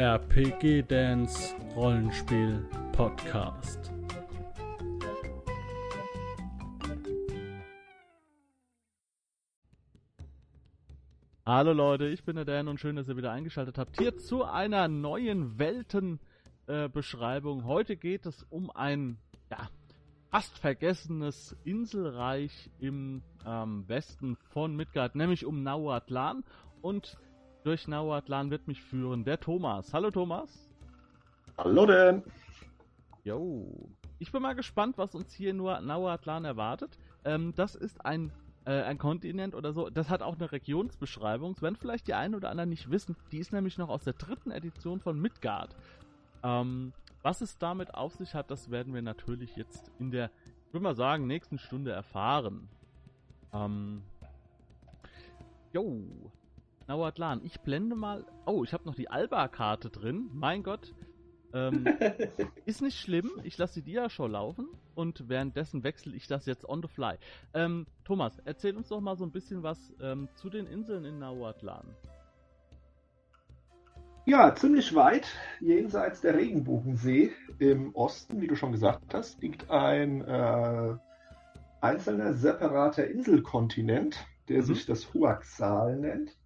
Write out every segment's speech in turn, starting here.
RPG Dance Rollenspiel Podcast. Hallo Leute, ich bin der Dan und schön, dass ihr wieder eingeschaltet habt hier zu einer neuen Weltenbeschreibung. Äh, Heute geht es um ein ja, fast vergessenes Inselreich im ähm, Westen von Midgard, nämlich um Nauatlan. Und durch Nauatlan wird mich führen der Thomas. Hallo Thomas. Hallo Dan. Jo. Ich bin mal gespannt, was uns hier nur Nauatlan erwartet. Ähm, das ist ein, äh, ein Kontinent oder so. Das hat auch eine Regionsbeschreibung. Das werden vielleicht die einen oder anderen nicht wissen. Die ist nämlich noch aus der dritten Edition von Midgard. Ähm, was es damit auf sich hat, das werden wir natürlich jetzt in der, ich würde mal sagen, nächsten Stunde erfahren. Ähm. Jo. Nauatlan. Ich blende mal. Oh, ich habe noch die Alba-Karte drin. Mein Gott. Ähm, ist nicht schlimm. Ich lasse die Dia-Show laufen und währenddessen wechsle ich das jetzt on the fly. Ähm, Thomas, erzähl uns doch mal so ein bisschen was ähm, zu den Inseln in Nauatlan. Ja, ziemlich weit jenseits der Regenbogensee im Osten, wie du schon gesagt hast, liegt ein äh, einzelner separater Inselkontinent, der Mhm. sich das Huaxal nennt.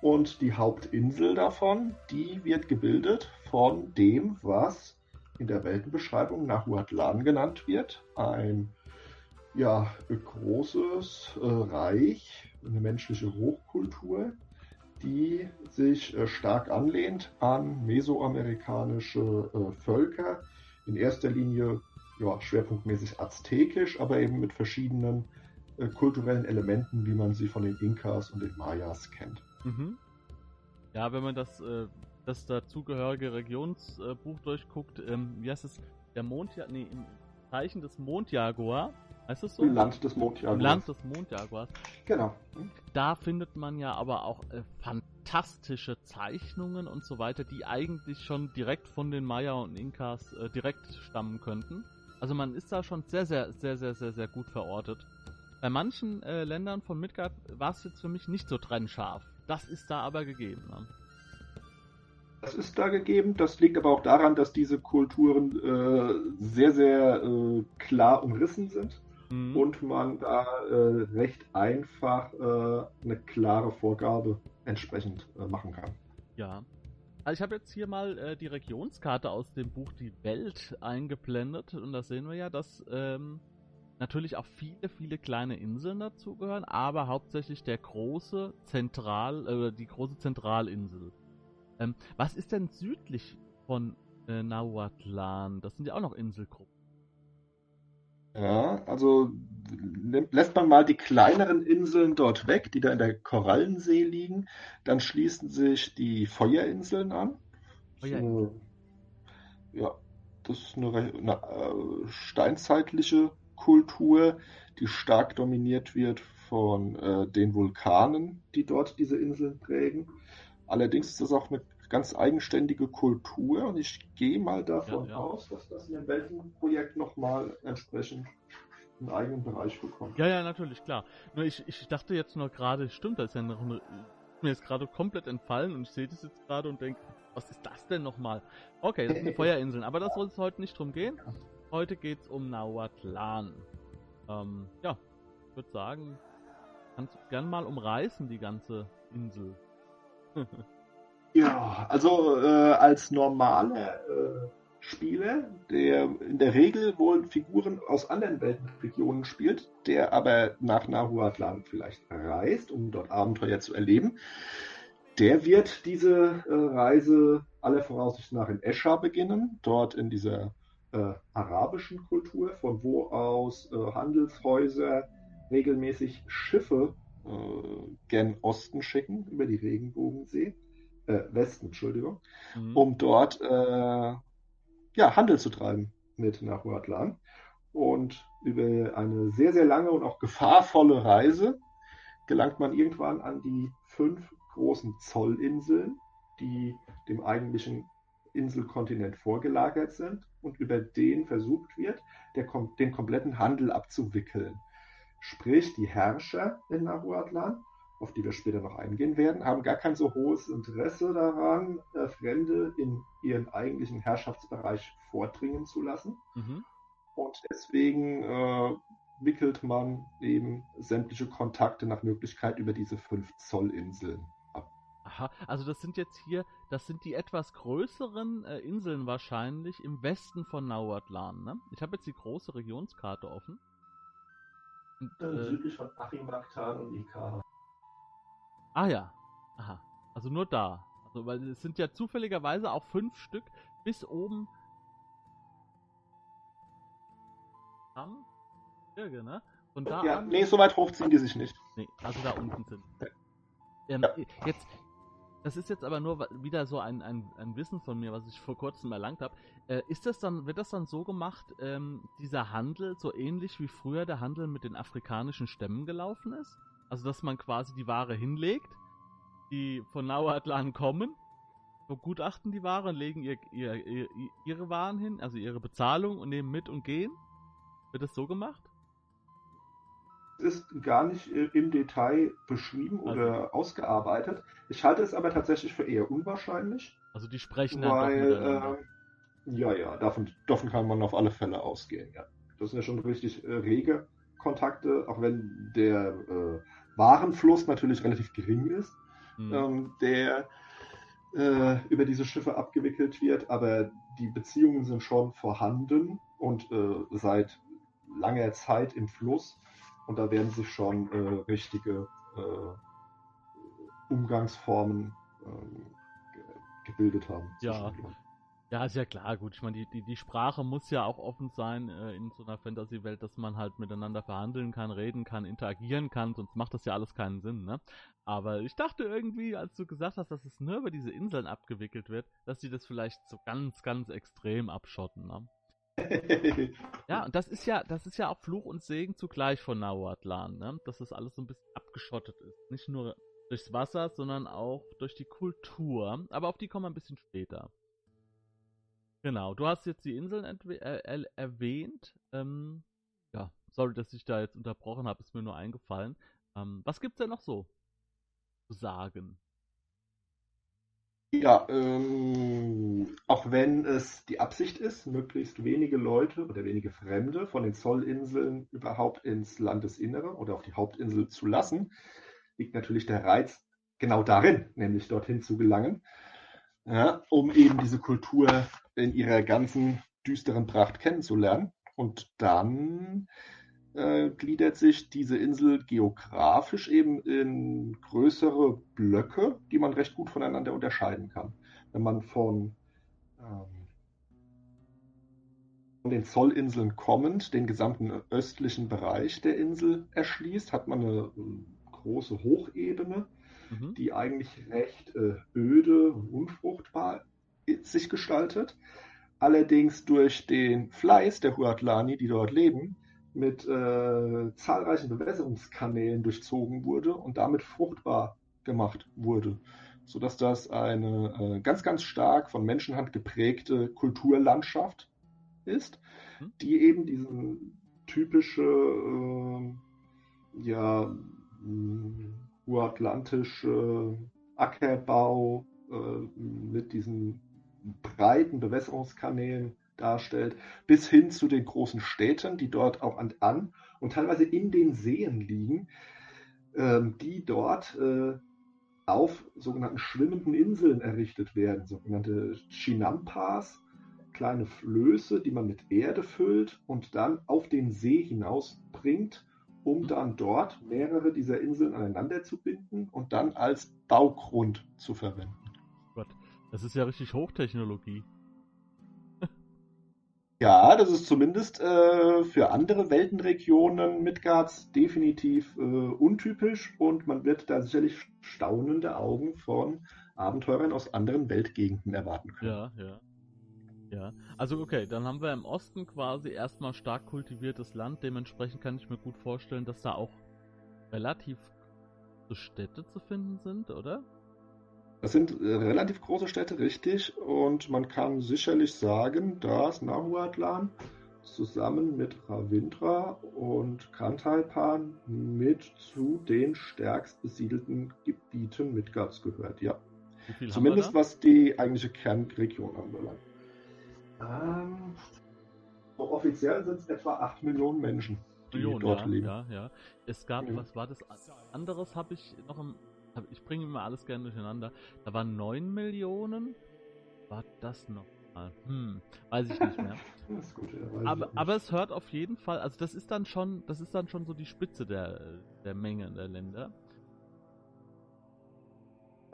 Und die Hauptinsel davon, die wird gebildet von dem, was in der Weltenbeschreibung Nahuatlan genannt wird. Ein ja, großes äh, Reich, eine menschliche Hochkultur, die sich äh, stark anlehnt an mesoamerikanische äh, Völker. In erster Linie ja, schwerpunktmäßig aztekisch, aber eben mit verschiedenen äh, kulturellen Elementen, wie man sie von den Inkas und den Mayas kennt. Mhm. Ja, wenn man das, äh, das dazugehörige Regionsbuch durchguckt, ähm, wie heißt es? Der Mondjaguar, nee, im Zeichen des Mondjaguar, heißt es so? Im Land des Im Mondjaguars. Land des Mondjaguars. Genau. Da findet man ja aber auch äh, fantastische Zeichnungen und so weiter, die eigentlich schon direkt von den Maya und Inkas äh, direkt stammen könnten. Also man ist da schon sehr, sehr, sehr, sehr, sehr, sehr gut verortet. Bei manchen äh, Ländern von Midgard war es jetzt für mich nicht so trennscharf. Das ist da aber gegeben. Ne? Das ist da gegeben. Das liegt aber auch daran, dass diese Kulturen äh, sehr, sehr äh, klar umrissen sind Mhm. und man da äh, recht einfach äh, eine klare Vorgabe entsprechend äh, machen kann. Ja. Also ich habe jetzt hier mal äh, die Regionskarte aus dem Buch Die Welt eingeblendet und da sehen wir ja, dass ähm, natürlich auch viele, viele kleine Inseln dazugehören, aber hauptsächlich der große Zentral, äh, die große Zentralinsel. Ähm, was ist denn südlich von äh, Nahuatlan? Das sind ja auch noch Inselgruppen. Ja, also lässt man mal die kleineren Inseln dort weg, die da in der Korallensee liegen, dann schließen sich die Feuerinseln an. Feuerinseln. So, ja, das ist eine, eine äh, steinzeitliche Kultur, die stark dominiert wird von äh, den Vulkanen, die dort diese Inseln prägen. Allerdings ist das auch eine ganz eigenständige Kultur und ich gehe mal davon Ja, ja. aus, dass das in dem Weltenprojekt nochmal entsprechend einen eigenen Bereich bekommt. Ja, ja, natürlich, klar. Nur ich, ich dachte jetzt nur gerade, stimmt, das ist ja noch eine, mir ist gerade komplett entfallen und ich sehe das jetzt gerade und denke, was ist das denn nochmal? Okay, das sind die Feuerinseln, aber das soll es heute nicht drum gehen. Heute geht's um Nauatlan. Ähm, ja, ich würde sagen, kannst du gern mal umreißen, die ganze Insel. Ja, also äh, als normaler äh, Spieler, der in der Regel wohl Figuren aus anderen Weltenregionen spielt, der aber nach Nahuatlan vielleicht reist, um dort Abenteuer zu erleben, der wird diese äh, Reise aller Voraussicht nach in Escha beginnen, dort in dieser äh, arabischen Kultur, von wo aus äh, Handelshäuser regelmäßig Schiffe äh, gen Osten schicken, über die Regenbogensee äh, Westen, Entschuldigung, Mhm. um dort äh, ja, Handel zu treiben mit Nahuatlan. Und über eine sehr, sehr lange und auch gefahrvolle Reise gelangt man irgendwann an die fünf großen Zollinseln, die dem eigentlichen Inselkontinent vorgelagert sind und über den versucht wird, der, den kompletten Handel abzuwickeln. Sprich, die Herrscher in Nahuatlan auf die wir später noch eingehen werden, haben gar kein so hohes Interesse daran, äh, Fremde in ihren eigentlichen Herrschaftsbereich vordringen zu lassen. Mhm. Und deswegen äh, wickelt man eben sämtliche Kontakte nach Möglichkeit über diese fünf Zollinseln ab. Also das sind jetzt hier, das sind die etwas größeren äh, Inseln wahrscheinlich im Westen von Nauatlan, ne? Ich habe jetzt die große Regionskarte offen. Und, äh, südlich von Achimaktan und Ikaha. Ah ja. Aha. Also nur da. Also, weil es sind ja zufälligerweise auch fünf Stück bis oben. Am Gebirge, ne? Und da. Ja, an... nee, so weit hoch ziehen die sich nicht. Nee, also da unten sind. Ähm, ja. Jetzt. Das ist jetzt aber nur wieder so ein, ein, ein Wissen von mir, was ich vor kurzem erlangt habe. Äh, ist das dann, wird das dann so gemacht, ähm, dieser Handel so ähnlich wie früher der Handel mit den afrikanischen Stämmen gelaufen ist? Also, dass man quasi die Ware hinlegt, die von Nauatlan kommen, begutachten die Ware und legen ihr, ihr, ihr, ihre Waren hin, also ihre Bezahlung und nehmen mit und gehen. Wird das so gemacht? Ist gar nicht äh, im Detail beschrieben also, oder ausgearbeitet. Ich halte es aber tatsächlich für eher unwahrscheinlich. Also die sprechen weil, äh, Ja, ja, davon, davon kann man auf alle Fälle ausgehen, ja. Das sind ja schon richtig äh, rege Kontakte, auch wenn der äh, Warenfluss natürlich relativ gering ist, mhm. ähm, der äh, über diese Schiffe abgewickelt wird, aber die Beziehungen sind schon vorhanden und äh, seit langer Zeit im Fluss und da werden sich schon äh, richtige äh, Umgangsformen ähm, gebildet haben. Ja, ja, ist ja klar, gut. Ich meine, die, die, die Sprache muss ja auch offen sein äh, in so einer Fantasy-Welt, dass man halt miteinander verhandeln kann, reden kann, interagieren kann, sonst macht das ja alles keinen Sinn, ne? Aber ich dachte irgendwie, als du gesagt hast, dass es nur über diese Inseln abgewickelt wird, dass sie das vielleicht so ganz, ganz extrem abschotten, ne? Ja, und das ist ja, das ist ja auch Fluch und Segen zugleich von Nahuatlan, ne? Dass das alles so ein bisschen abgeschottet ist. Nicht nur durchs Wasser, sondern auch durch die Kultur. Aber auf die kommen wir ein bisschen später. Genau, du hast jetzt die Inseln äh, erwähnt. Ähm, ja, sorry, dass ich da jetzt unterbrochen habe, ist mir nur eingefallen. Ähm, was gibt's denn noch so zu sagen? Ja, ähm, auch wenn es die Absicht ist, möglichst wenige Leute oder wenige Fremde von den Zollinseln überhaupt ins Landesinnere oder auf die Hauptinsel zu lassen, liegt natürlich der Reiz genau darin, nämlich dorthin zu gelangen, ja, um eben diese Kultur in ihrer ganzen düsteren Pracht kennenzulernen. Und dann äh, gliedert sich diese Insel geografisch eben in größere Blöcke, die man recht gut voneinander unterscheiden kann. Wenn man von, ähm, von den Zollinseln kommend den gesamten östlichen Bereich der Insel erschließt, hat man eine äh, große Hochebene, mhm. die eigentlich recht äh, öde und unfruchtbar sich gestaltet allerdings durch den Fleiß der Huatlani, die dort leben, mit äh, zahlreichen Bewässerungskanälen durchzogen wurde und damit fruchtbar gemacht wurde, sodass das eine äh, ganz, ganz stark von Menschenhand geprägte Kulturlandschaft ist, hm. die eben diesen typische äh, ja, uratlantische Ackerbau äh, mit diesen breiten Bewässerungskanälen darstellt, bis hin zu den großen Städten, die dort auch an, an und teilweise in den Seen liegen, ähm, die dort äh, auf sogenannten schwimmenden Inseln errichtet werden, sogenannte Chinampas, kleine Flöße, die man mit Erde füllt und dann auf den See hinaus bringt, um dann dort mehrere dieser Inseln aneinander zu binden und dann als Baugrund zu verwenden. Das ist ja richtig Hochtechnologie. Ja, das ist zumindest äh, für andere Weltenregionen Midgards definitiv äh, untypisch und man wird da sicherlich staunende Augen von Abenteurern aus anderen Weltgegenden erwarten können. Ja, ja. Ja, also okay, dann haben wir im Osten quasi erstmal stark kultiviertes Land. Dementsprechend kann ich mir gut vorstellen, dass da auch relativ Städte zu finden sind, oder? Das sind äh, relativ große Städte, richtig. Und man kann sicherlich sagen, dass Nahuatlan zusammen mit Ravindra und Kantalpan mit zu den stärkst besiedelten Gebieten Midgards gehört, ja. Zumindest was die eigentliche Kernregion anbelangt. Ähm, offiziell sind es etwa 8 Millionen Menschen, die Millionen, dort ja, leben. Ja, ja. Es gab, mhm. was war das anderes, habe ich noch im, ich bringe immer alles gerne durcheinander. Da waren 9 Millionen. War das noch? Hm, weiß ich nicht mehr. gut, ja, aber, aber es hört auf jeden Fall, also das ist dann schon, das ist dann schon so die Spitze der, der Menge der Länder.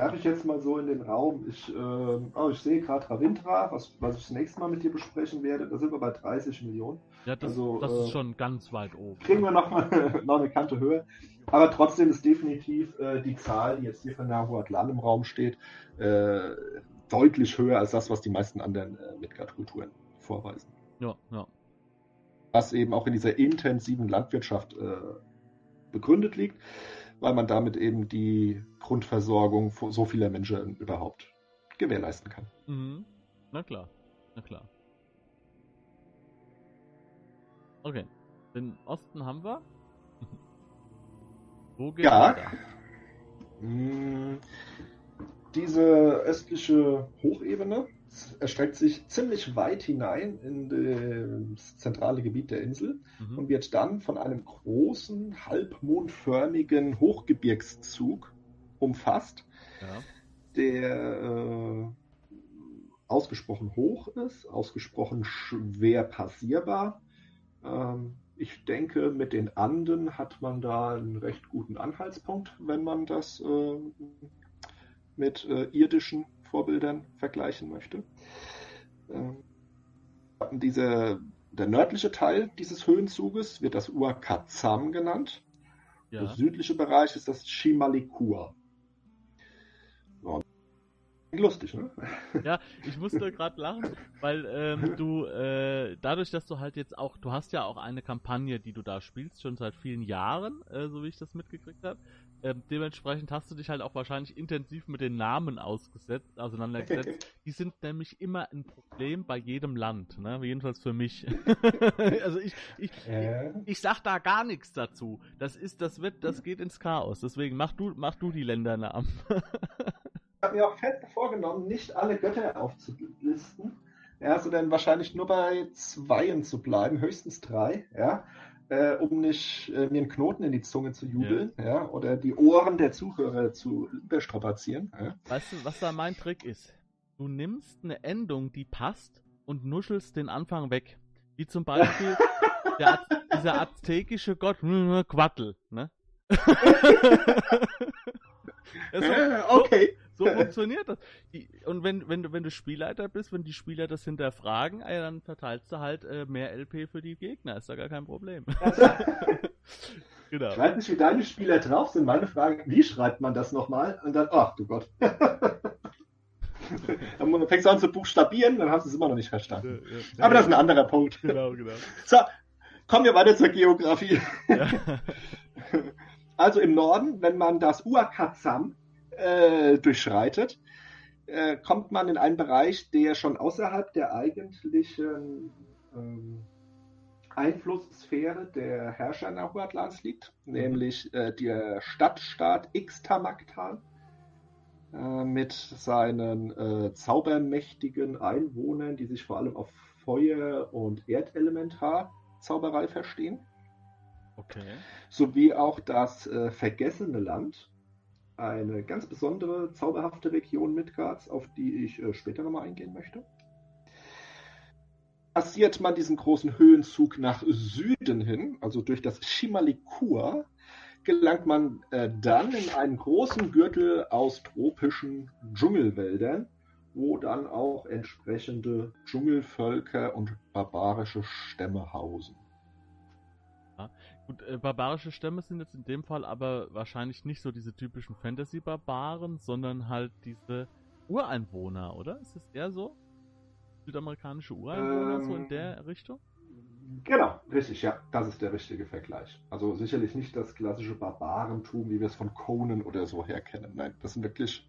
Darf ich jetzt mal so in den Raum? Ich, äh, oh, ich sehe gerade Ravindra, was, was ich das nächste Mal mit dir besprechen werde. Da sind wir bei 30 Millionen. Ja, das, also, das äh, ist schon ganz weit oben. Kriegen wir nochmal noch eine Kante höher. Aber trotzdem ist definitiv äh, die Zahl, die jetzt hier von Nahuatl im Raum steht, äh, deutlich höher als das, was die meisten anderen äh, Midgard-Kulturen vorweisen. Ja, ja. Was eben auch in dieser intensiven Landwirtschaft äh, begründet liegt weil man damit eben die Grundversorgung so vieler Menschen überhaupt gewährleisten kann. Mhm. Na klar, na klar. Okay, den Osten haben wir. Wo geht ja. weiter? Hm, diese östliche Hochebene erstreckt sich ziemlich weit hinein in das zentrale Gebiet der Insel mhm. und wird dann von einem großen, halbmondförmigen Hochgebirgszug umfasst, ja. der äh, ausgesprochen hoch ist, ausgesprochen schwer passierbar. Ähm, ich denke, mit den Anden hat man da einen recht guten Anhaltspunkt, wenn man das äh, mit äh, irdischen Vorbildern vergleichen möchte. Ähm, diese, der nördliche Teil dieses Höhenzuges wird das Uakazam genannt. Ja. Der südliche Bereich ist das Chimalikua. Lustig, ne? Ja, ich musste gerade lachen, weil ähm, du äh, dadurch, dass du halt jetzt auch, du hast ja auch eine Kampagne, die du da spielst, schon seit vielen Jahren, äh, so wie ich das mitgekriegt habe. Ähm, dementsprechend hast du dich halt auch wahrscheinlich intensiv mit den Namen ausgesetzt, auseinandergesetzt. Die sind nämlich immer ein Problem bei jedem Land, ne? Jedenfalls für mich. also ich, ich, äh. ich, ich, sag da gar nichts dazu. Das ist, das wird, das geht ins Chaos. Deswegen mach du, mach du die Ländernamen. ich habe mir auch fest vorgenommen, nicht alle Götter aufzulisten. Ja, sondern wahrscheinlich nur bei zweien zu bleiben, höchstens drei, ja äh, um nicht äh, mir einen Knoten in die Zunge zu jubeln, ja. ja oder die Ohren der Zuhörer zu überstrapazieren. Ja. Weißt du, was da mein Trick ist? Du nimmst eine Endung, die passt und nuschelst den Anfang weg. Wie zum Beispiel der, dieser aztekische Gott Quattel, ne? so, okay. So, so funktioniert das. Und wenn, wenn, du, wenn du Spielleiter bist, wenn die Spieler das hinterfragen, dann verteilst du halt äh, mehr LP für die Gegner. Ist da gar kein Problem. genau. Ich weiß nicht, wie deine Spieler drauf sind. Meine Frage, wie schreibt man das nochmal? Und dann, ach du Gott. dann fängst du an zu buchstabieren, dann hast du es immer noch nicht verstanden. Ja, ja. Aber das ist ein anderer Punkt. Genau, genau. So, kommen wir weiter zur Geografie. Ja. Also im Norden, wenn man das Uakazam äh, durchschreitet, äh, kommt man in einen Bereich, der schon außerhalb der eigentlichen ähm, Einflusssphäre der Herrscher Nahuatlans liegt, mhm. nämlich äh, der Stadtstaat Ixtamaktan äh, mit seinen äh, zaubermächtigen Einwohnern, die sich vor allem auf Feuer- und Erdelementar-Zauberei verstehen. Okay. Sowie auch das äh, Vergessene Land, eine ganz besondere, zauberhafte Region Midgards, auf die ich äh, später nochmal eingehen möchte. Passiert man diesen großen Höhenzug nach Süden hin, also durch das Shimalikua, gelangt man äh, dann in einen großen Gürtel aus tropischen Dschungelwäldern, wo dann auch entsprechende Dschungelvölker und barbarische Stämme hausen. Gut, äh, barbarische Stämme sind jetzt in dem Fall aber wahrscheinlich nicht so diese typischen Fantasy-Barbaren, sondern halt diese Ureinwohner, oder? Ist es eher so? Südamerikanische Ureinwohner, ähm, so in der ähm, Richtung? Genau, richtig, ja. Das ist der richtige Vergleich. Also sicherlich nicht das klassische Barbarentum, wie wir es von Conan oder so her kennen. Nein, das sind wirklich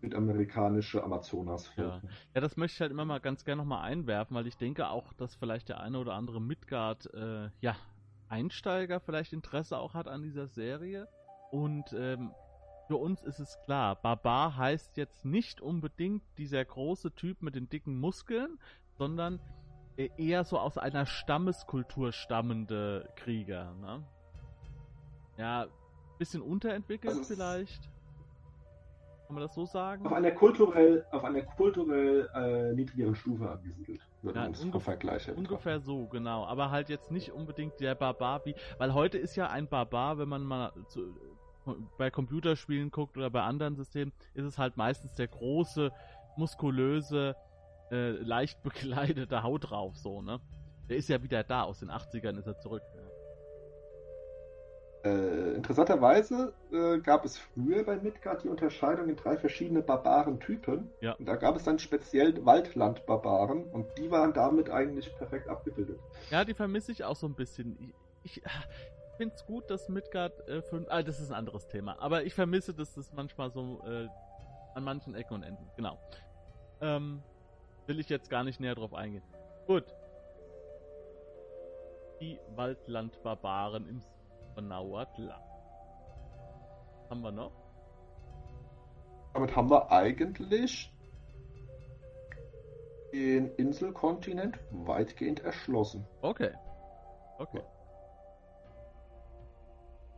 südamerikanische Amazonas ja. ja, das möchte ich halt immer mal ganz gerne nochmal einwerfen, weil ich denke auch, dass vielleicht der eine oder andere Midgard, äh, ja, Einsteiger vielleicht Interesse auch hat an dieser Serie. Und ähm, für uns ist es klar, Barbar heißt jetzt nicht unbedingt dieser große Typ mit den dicken Muskeln, sondern e-, eher so aus einer Stammeskultur stammende Krieger. Ne? Ja, bisschen unterentwickelt also vielleicht. Kann man das so sagen? Auf einer kulturell, auf einer kulturell äh, niedrigeren Stufe angesiedelt. Würde ja, ungef Vergleiche ungefähr so, genau. Aber halt jetzt nicht unbedingt der Barbar wie. Weil heute ist ja ein Barbar, wenn man mal zu, bei Computerspielen guckt oder bei anderen Systemen, ist es halt meistens der große, muskulöse, äh, leicht bekleidete Haut drauf, so, ne? Der ist ja wieder da, aus den 80ern ist er zurück. Ja. Äh, interessanterweise äh, gab es früher bei Midgard die Unterscheidung in drei verschiedene Barbarentypen. Ja. Und da gab es dann speziell Waldland-Barbaren und die waren damit eigentlich perfekt abgebildet. Ja, die vermisse ich auch so ein bisschen. Ich, ich finde es gut, dass Midgard äh, fünf, ah, das ist ein anderes Thema. Aber ich vermisse das, das manchmal so äh, an manchen Ecken und Enden. Genau. Ähm, will ich jetzt gar nicht näher drauf eingehen. Gut. Die Waldland-Barbaren im Nauatla. Haben wir noch? Damit haben wir eigentlich den Inselkontinent weitgehend erschlossen. Okay. Okay.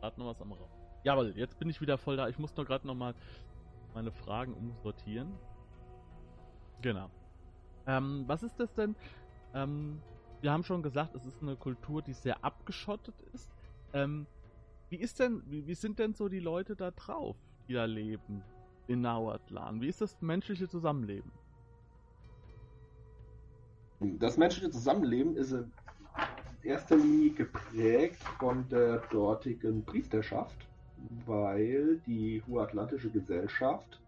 Gerade noch was am Raum. Jawohl, jetzt bin ich wieder voll da. Ich muss nur gerade noch mal meine Fragen umsortieren. Genau. Ähm, was ist das denn? Ähm, wir haben schon gesagt, es ist eine Kultur, die sehr abgeschottet ist. Ähm, wie ist denn, wie, wie, sind denn so die Leute da drauf, die da leben in Nauatlan? Wie ist das menschliche Zusammenleben? Das menschliche Zusammenleben ist in erster Linie geprägt von der dortigen Priesterschaft, weil die Hohatlantische Gesellschaft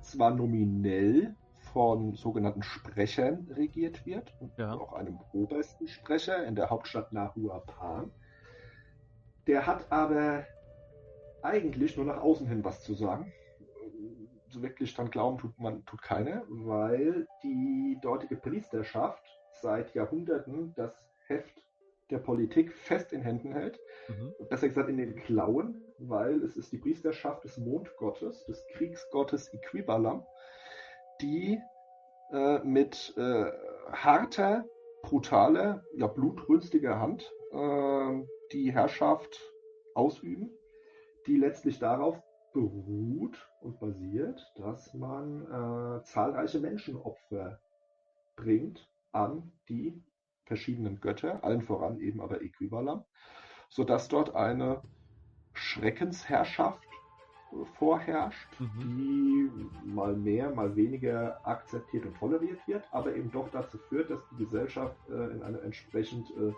zwar nominell von sogenannten Sprechern regiert wird und ja. auch einem obersten Sprecher in der Hauptstadt Nahuapan, der hat aber eigentlich nur nach außen hin was zu sagen. So wirklich dran glauben tut man tut keiner, weil die dortige Priesterschaft seit Jahrhunderten das Heft der Politik fest in Händen hält. Mhm. Besser gesagt in den Klauen, weil es ist die Priesterschaft des Mondgottes, des Kriegsgottes Equibalam, die äh, mit äh, harter, brutaler, ja blutrünstiger Hand äh, die Herrschaft ausüben, die letztlich darauf beruht und basiert, dass man äh, zahlreiche Menschenopfer bringt an die verschiedenen Götter, allen voran eben aber Äquivalent, sodass dort eine Schreckensherrschaft vorherrscht, mhm. die mal mehr, mal weniger akzeptiert und toleriert wird, aber eben doch dazu führt, dass die Gesellschaft äh, in einen entsprechend äh,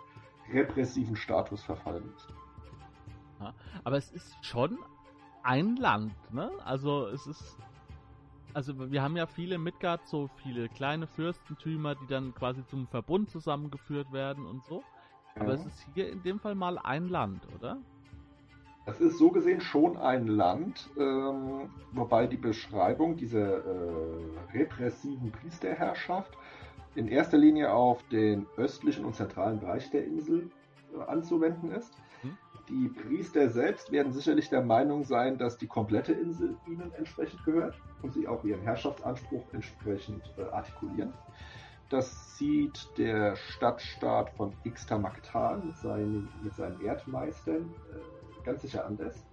repressiven Status verfallen ist. Ja, aber es ist schon ein Land, ne? Also es ist. Also wir haben ja viele Midgard, so viele kleine Fürstentümer, die dann quasi zum Verbund zusammengeführt werden und so. Aber ja. es ist hier in dem Fall mal ein Land, oder? Es ist so gesehen schon ein Land, ähm, wobei die Beschreibung dieser äh, repressiven Priesterherrschaft in erster Linie auf den östlichen und zentralen Bereich der Insel äh, anzuwenden ist. Hm. Die Priester selbst werden sicherlich der Meinung sein, dass die komplette Insel ihnen entsprechend gehört und sie auch ihren Herrschaftsanspruch entsprechend äh, artikulieren. Das sieht der Stadtstaat von Ixtamaktan mit seinen, mit seinen Erdmeistern äh, ganz sicher anders.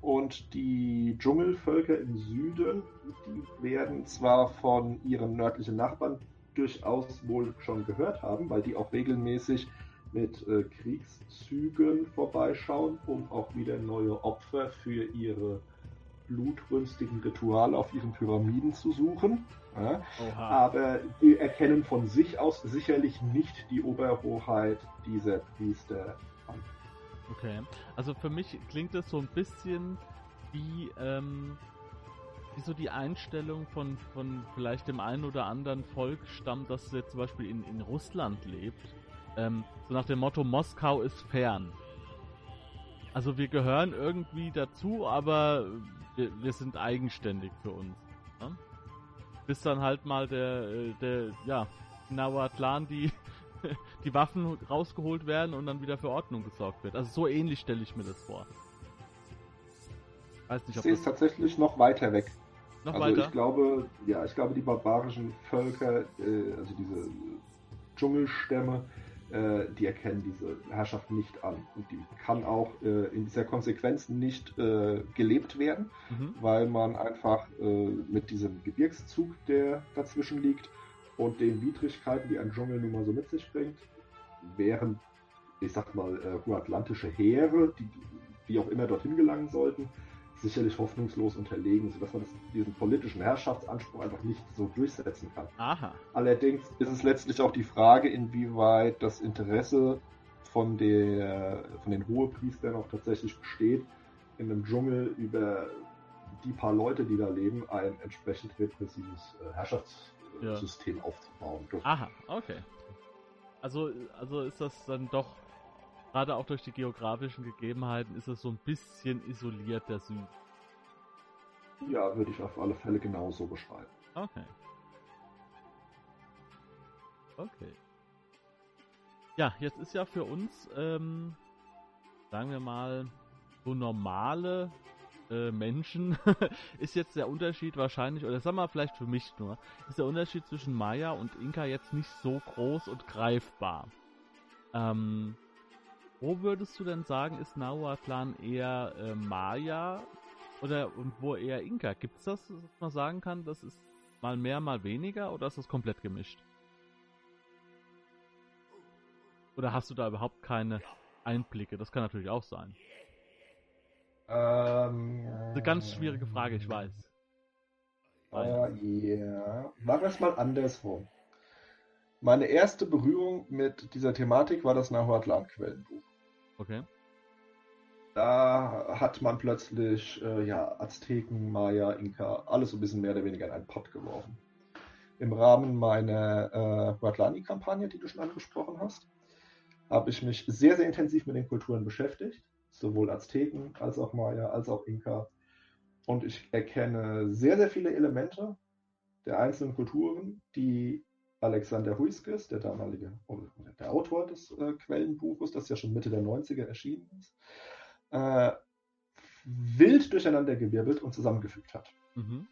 Und die Dschungelvölker im Süden, die werden zwar von ihren nördlichen Nachbarn durchaus wohl schon gehört haben, weil die auch regelmäßig mit äh, Kriegszügen vorbeischauen, um auch wieder neue Opfer für ihre blutrünstigen Rituale auf ihren Pyramiden zu suchen. Ja? Aber die erkennen von sich aus sicherlich nicht die Oberhoheit dieser Priester an. Okay, also für mich klingt das so ein bisschen wie ähm, wie so die Einstellung von, von vielleicht dem einen oder anderen Volk stammt, das jetzt zum Beispiel in, in Russland lebt. Ähm, so nach dem Motto, Moskau ist fern. Also wir gehören irgendwie dazu, aber wir, wir sind eigenständig für uns. Ne? bis dann halt mal der, äh, der, ja, Nahuatlan die, die Waffen rausgeholt werden und dann wieder für Ordnung gesorgt wird. Also so ähnlich stelle ich mir das vor. Weiß nicht, ob sehe es tatsächlich noch weiter weg. Noch also weiter? ich glaube, ja, ich glaube, die barbarischen Völker, äh, also diese Dschungelstämme, äh, die erkennen diese Herrschaft nicht an. Und die kann auch äh, in dieser Konsequenz nicht äh, gelebt werden, mhm. weil man einfach äh, mit diesem Gebirgszug, der dazwischen liegt, und den Widrigkeiten, die ein Dschungel nun mal so mit sich bringt, während, ich sag mal, äh, hohatlantische Heere, die wie auch immer dorthin gelangen sollten, sicherlich hoffnungslos unterlegen, sodass man das, diesen politischen Herrschaftsanspruch einfach nicht so durchsetzen kann. Aha. Allerdings ist es letztlich auch die Frage, inwieweit das Interesse von, der, von den Hohepriestern auch tatsächlich besteht, in einem Dschungel über die paar Leute, die da leben, ein entsprechend repressives äh, Herrschaftssystem ja. aufzubauen. Aha, okay. Also, also ist das dann doch gerade auch durch die geografischen Gegebenheiten ist es so ein bisschen isoliert, der Süden. Ja, würde ich auf alle Fälle genauso beschreiben. Okay. Okay. Ja, jetzt ist ja für uns, ähm, sagen wir mal, so normale äh, Menschen ist jetzt der Unterschied wahrscheinlich, oder sagen wir vielleicht für mich nur, ist der Unterschied zwischen Maya und Inka jetzt nicht so groß und greifbar. Ähm, wo würdest du denn sagen, ist Nahuatlan eher äh, Maya oder und wo eher Inka? Gibt es das, dass man sagen kann, das ist mal mehr, mal weniger oder ist das komplett gemischt? Oder hast du da überhaupt keine Einblicke? Das kann natürlich auch sein. Ähm, eine ganz schwierige Frage, ich weiß. Äh, ja. Machen wir es mal andersrum. Meine erste Berührung mit dieser Thematik war das Nahuatlan-Quellenbuch. Okay. Da hat man plötzlich äh, ja, Azteken, Maya, Inka, alles so ein bisschen mehr oder weniger in einen Pott geworfen. Im Rahmen meiner äh, Huatlani-Kampagne, die du schon angesprochen hast, habe ich mich sehr, sehr intensiv mit den Kulturen beschäftigt. Sowohl Azteken als auch Maya, als auch Inka. Und ich erkenne sehr, sehr viele Elemente der einzelnen Kulturen, die Alexander Huiskes, der damalige, der Autor des äh, Quellenbuches, das ja schon Mitte der 90er erschienen ist, äh, wild durcheinandergewirbelt und zusammengefügt hat. Mhm.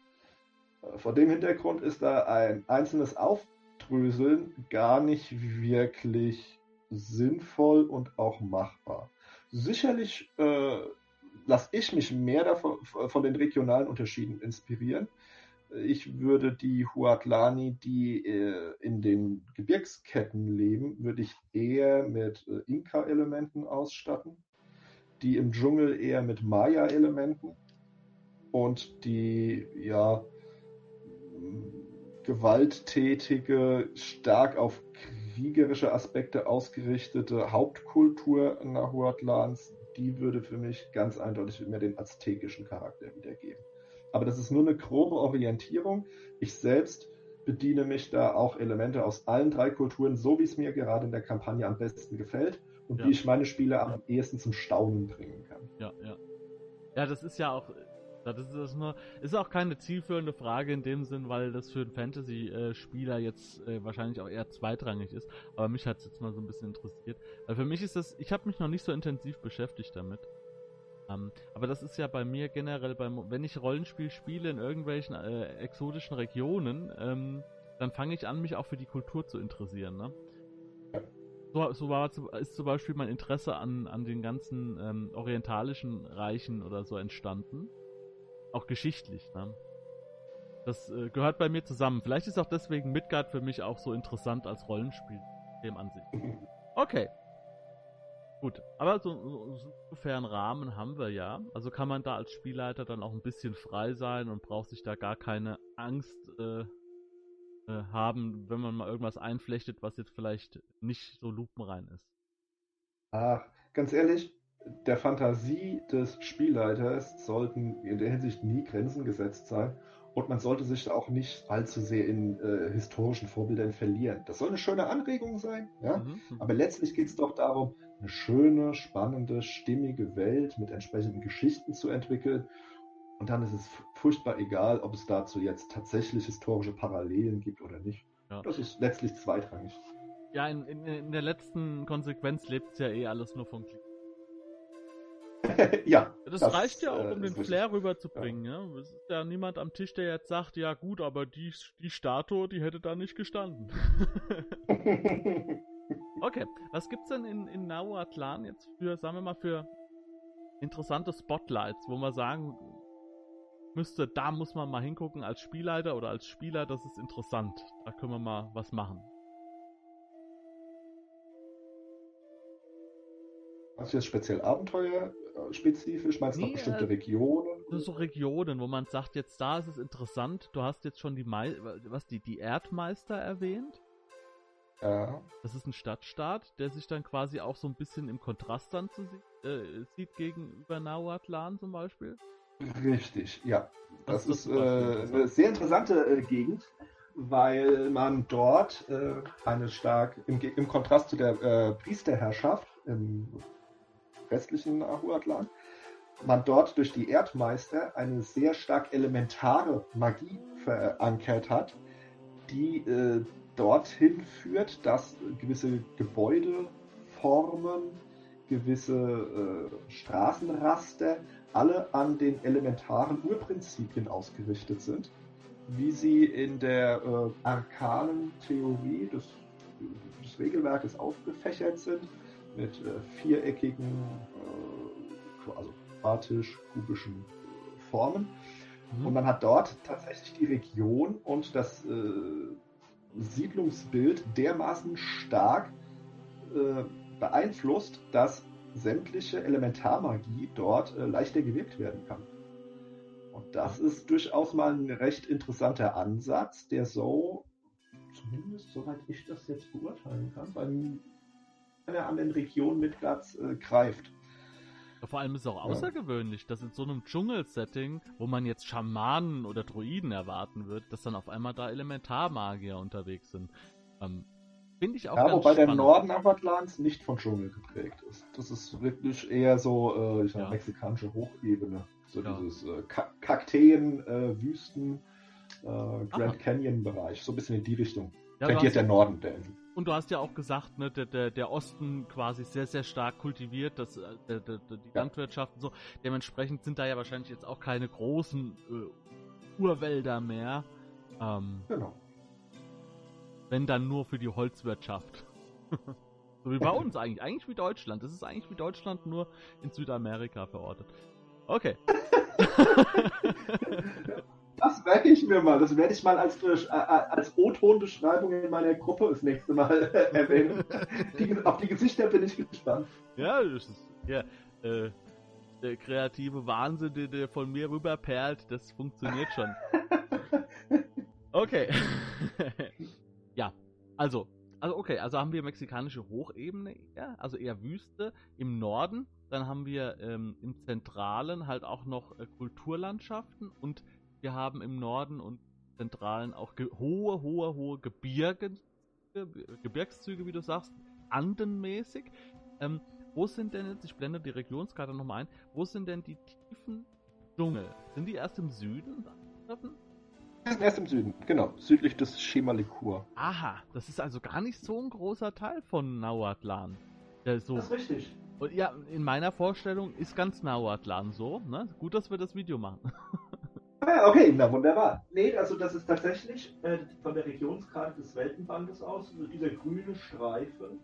Äh, vor dem Hintergrund ist da ein einzelnes Aufdröseln gar nicht wirklich sinnvoll und auch machbar. Sicherlich äh, lasse ich mich mehr davon, von den regionalen Unterschieden inspirieren, ich würde die Huatlani, die äh, in den Gebirgsketten leben, würde ich eher mit äh, Inka-Elementen ausstatten, die im Dschungel eher mit Maya-Elementen und die ja gewalttätige, stark auf kriegerische Aspekte ausgerichtete Hauptkultur Nahuatlans, die würde für mich ganz eindeutig mehr den aztekischen Charakter wiedergeben. Aber das ist nur eine grobe Orientierung. Ich selbst bediene mich da auch Elemente aus allen drei Kulturen, so wie es mir gerade in der Kampagne am besten gefällt und ja. wie ich meine Spiele am ehesten zum Staunen bringen kann. Ja, ja. Ja, das ist ja auch, das ist, das nur, ist auch keine zielführende Frage in dem Sinn, weil das für einen Fantasy-Spieler jetzt äh, wahrscheinlich auch eher zweitrangig ist. Aber mich hat es jetzt mal so ein bisschen interessiert. Weil für mich ist das, ich habe mich noch nicht so intensiv beschäftigt damit. Ähm, aber das ist ja bei mir generell, beim, wenn ich Rollenspiel spiele in irgendwelchen äh, exotischen Regionen, ähm, dann fange ich an, mich auch für die Kultur zu interessieren. Ne? So, so war, ist zum Beispiel mein Interesse an, an den ganzen ähm, orientalischen Reichen oder so entstanden. Auch geschichtlich. Ne? Das äh, gehört bei mir zusammen. Vielleicht ist auch deswegen Midgard für mich auch so interessant als Rollenspiel. Dem an sich. Okay. Gut, aber so, so, so ungefähr Rahmen haben wir ja. Also kann man da als Spielleiter dann auch ein bisschen frei sein und braucht sich da gar keine Angst äh, äh, haben, wenn man mal irgendwas einflechtet, was jetzt vielleicht nicht so lupenrein ist. Ach, ganz ehrlich, der Fantasie des Spielleiters sollten in der Hinsicht nie Grenzen gesetzt sein. Und man sollte sich auch nicht allzu sehr in äh, historischen Vorbildern verlieren. Das soll eine schöne Anregung sein, ja. Mhm. mhm. Aber letztlich geht es doch darum, eine schöne, spannende, stimmige Welt mit entsprechenden Geschichten zu entwickeln. Und dann ist es furchtbar egal, ob es dazu jetzt tatsächlich historische Parallelen gibt oder nicht. Ja. Das ist letztlich zweitrangig. Ja, in, in, in der letzten Konsequenz lebt es ja eh alles nur von Klick. ja. Das, das, reicht ja auch, um äh, den Flair rüberzubringen. Ja. ja. Es ist ja niemand am Tisch, der jetzt sagt, ja gut, aber die, die Statue, die hätte da nicht gestanden. okay, was gibt's denn in, in Nahuatlan jetzt für, sagen wir mal, für interessante Spotlights, wo man sagen müsste, da muss man mal hingucken als Spielleiter oder als Spieler, das ist interessant. Da können wir mal was machen. Du jetzt speziell abenteuerspezifisch? Meinst du nee, noch bestimmte äh, Regionen? So Regionen, wo man sagt, jetzt da ist es interessant. Du hast jetzt schon die, Me was, die, die Erdmeister erwähnt. Ja. Das ist ein Stadtstaat, der sich dann quasi auch so ein bisschen im Kontrast dann zu, äh, sieht gegenüber Nahuatlan zum Beispiel. Richtig, ja. Das, das ist, ist äh, eine sehr interessante äh, Gegend, weil man dort äh, eine stark, im, im, Kontrast zu der äh, Priesterherrschaft im westlichen Ahuatlan, man dort durch die Erdmeister eine sehr stark elementare Magie verankert hat, die äh, dorthin führt, dass gewisse Gebäudeformen, gewisse äh, Straßenraster alle an den elementaren Urprinzipien ausgerichtet sind, wie sie in der äh, arkanen Theorie des, des, Regelwerkes aufgefächert sind, mit äh, viereckigen, äh, also quadratisch-kubischen äh, Formen. Mhm. Und man hat dort tatsächlich die Region und das Siedlungsbild dermaßen stark beeinflusst, dass sämtliche Elementarmagie dort leichter gewirkt werden kann. Und das ist durchaus mal ein recht interessanter Ansatz, der so, zumindest soweit ich das jetzt beurteilen kann, bei einer anderen Region mit Platz äh, greift. Vor allem ist es auch außergewöhnlich, dass in so einem Dschungelsetting, wo man jetzt Schamanen oder Druiden erwarten wird, dass dann auf einmal da Elementarmagier unterwegs sind. Ähm, Finde ich auch Ja, wobei spannend. der Norden Avatlans nicht von Dschungel geprägt ist. Das ist wirklich eher so, äh, ich sag, ja. mexikanische Hochebene. So ja. dieses äh, Kakteen, äh, Wüsten, äh, Grand Canyon Bereich. So ein bisschen in die Richtung. Ja, Tendiert der Norden der Insel. Und du hast ja auch gesagt, ne, der, der, der Osten quasi sehr, sehr stark kultiviert, das, äh, der, der, die. Landwirtschaft und so. Dementsprechend sind da ja wahrscheinlich jetzt auch keine großen äh, Urwälder mehr. Ähm, genau. Wenn dann nur für die Holzwirtschaft. so wie bei uns eigentlich. Eigentlich wie Deutschland. Das ist eigentlich wie Deutschland nur in Südamerika verortet. Okay. Das merke ich mir mal. Das werde ich mal als, äh, als O-Ton-Beschreibung in meiner Gruppe das nächste Mal erwähnen. Die, auf die Gesichter bin ich gespannt. Ja, das ist ja, äh, der kreative Wahnsinn, der, der von mir rüberperlt, das funktioniert schon. Okay. Ja, also, also okay, also haben wir mexikanische Hochebene, ja, also eher Wüste im Norden. Dann haben wir ähm, im Zentralen halt auch noch äh, Kulturlandschaften und wir haben im Norden und Zentralen auch hohe, hohe, hohe Gebirge, Gebirgszüge, wie du sagst, andenmäßig. Ähm, wo sind denn jetzt, ich blende die Regionskarte nochmal ein, wo sind denn die tiefen Dschungel? Sind die erst im Süden? Erst im Süden, genau. Südlich des Schemalikur. Aha, das ist also gar nicht so ein großer Teil von Nauatlan. So. Das ist richtig. Und ja, in meiner Vorstellung ist ganz Nauatlan so. Ne? Gut, dass wir das Video machen. Ah, okay, na wunderbar. Nee, also das ist tatsächlich äh, von der Regionskarte des Weltenbandes aus, also dieser grüne Streifen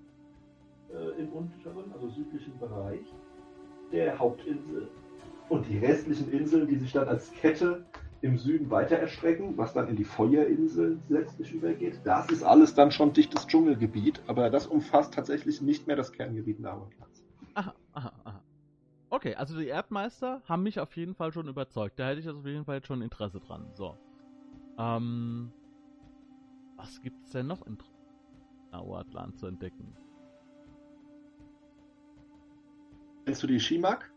äh, im unteren, also südlichen Bereich der Hauptinsel. Und die restlichen Inseln, die sich dann als Kette im Süden weiter erstrecken, was dann in die Feuerinseln letztlich übergeht. Das ist alles dann schon dichtes Dschungelgebiet, aber das umfasst tatsächlich nicht mehr das Kerngebiet aha, aha. Okay, also die Erdmeister haben mich auf jeden Fall schon überzeugt. Da hätte ich also auf jeden Fall jetzt schon Interesse dran. So. Ähm, was gibt's denn noch in Nauatlan zu entdecken? Kennst du die Shimak?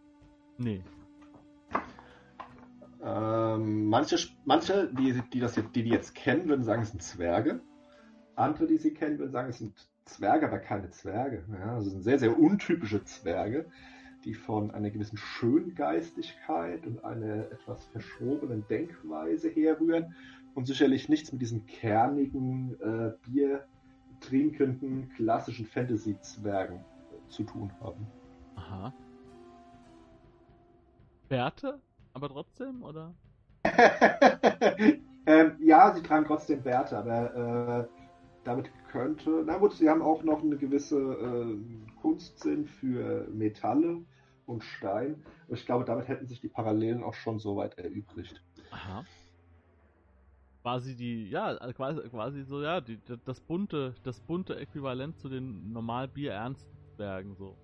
Nee. Ähm, manche, manche die, die, das jetzt, die, die jetzt kennen, würden sagen, es sind Zwerge. Andere, die sie kennen, würden sagen, es sind Zwerge, aber keine Zwerge. Ja, also sind sehr, sehr untypische Zwerge. Die von einer gewissen Schöngeistigkeit und einer etwas verschrobenen Denkweise herrühren und sicherlich nichts mit diesen kernigen, äh, biertrinkenden, klassischen Fantasy-Zwergen zu tun haben. Aha. Bärte? Aber trotzdem, oder? ähm, ja, sie tragen trotzdem Bärte, aber äh, damit könnte. Na gut, sie haben auch noch eine gewisse äh, Kunstsinn für Metalle und Stein. Ich glaube, damit hätten sich die Parallelen auch schon so weit erübrigt. Aha. Quasi die, ja, also quasi, quasi so, ja, die, das bunte, das bunte Äquivalent zu den normal Bier-Ernst-Bergen, so.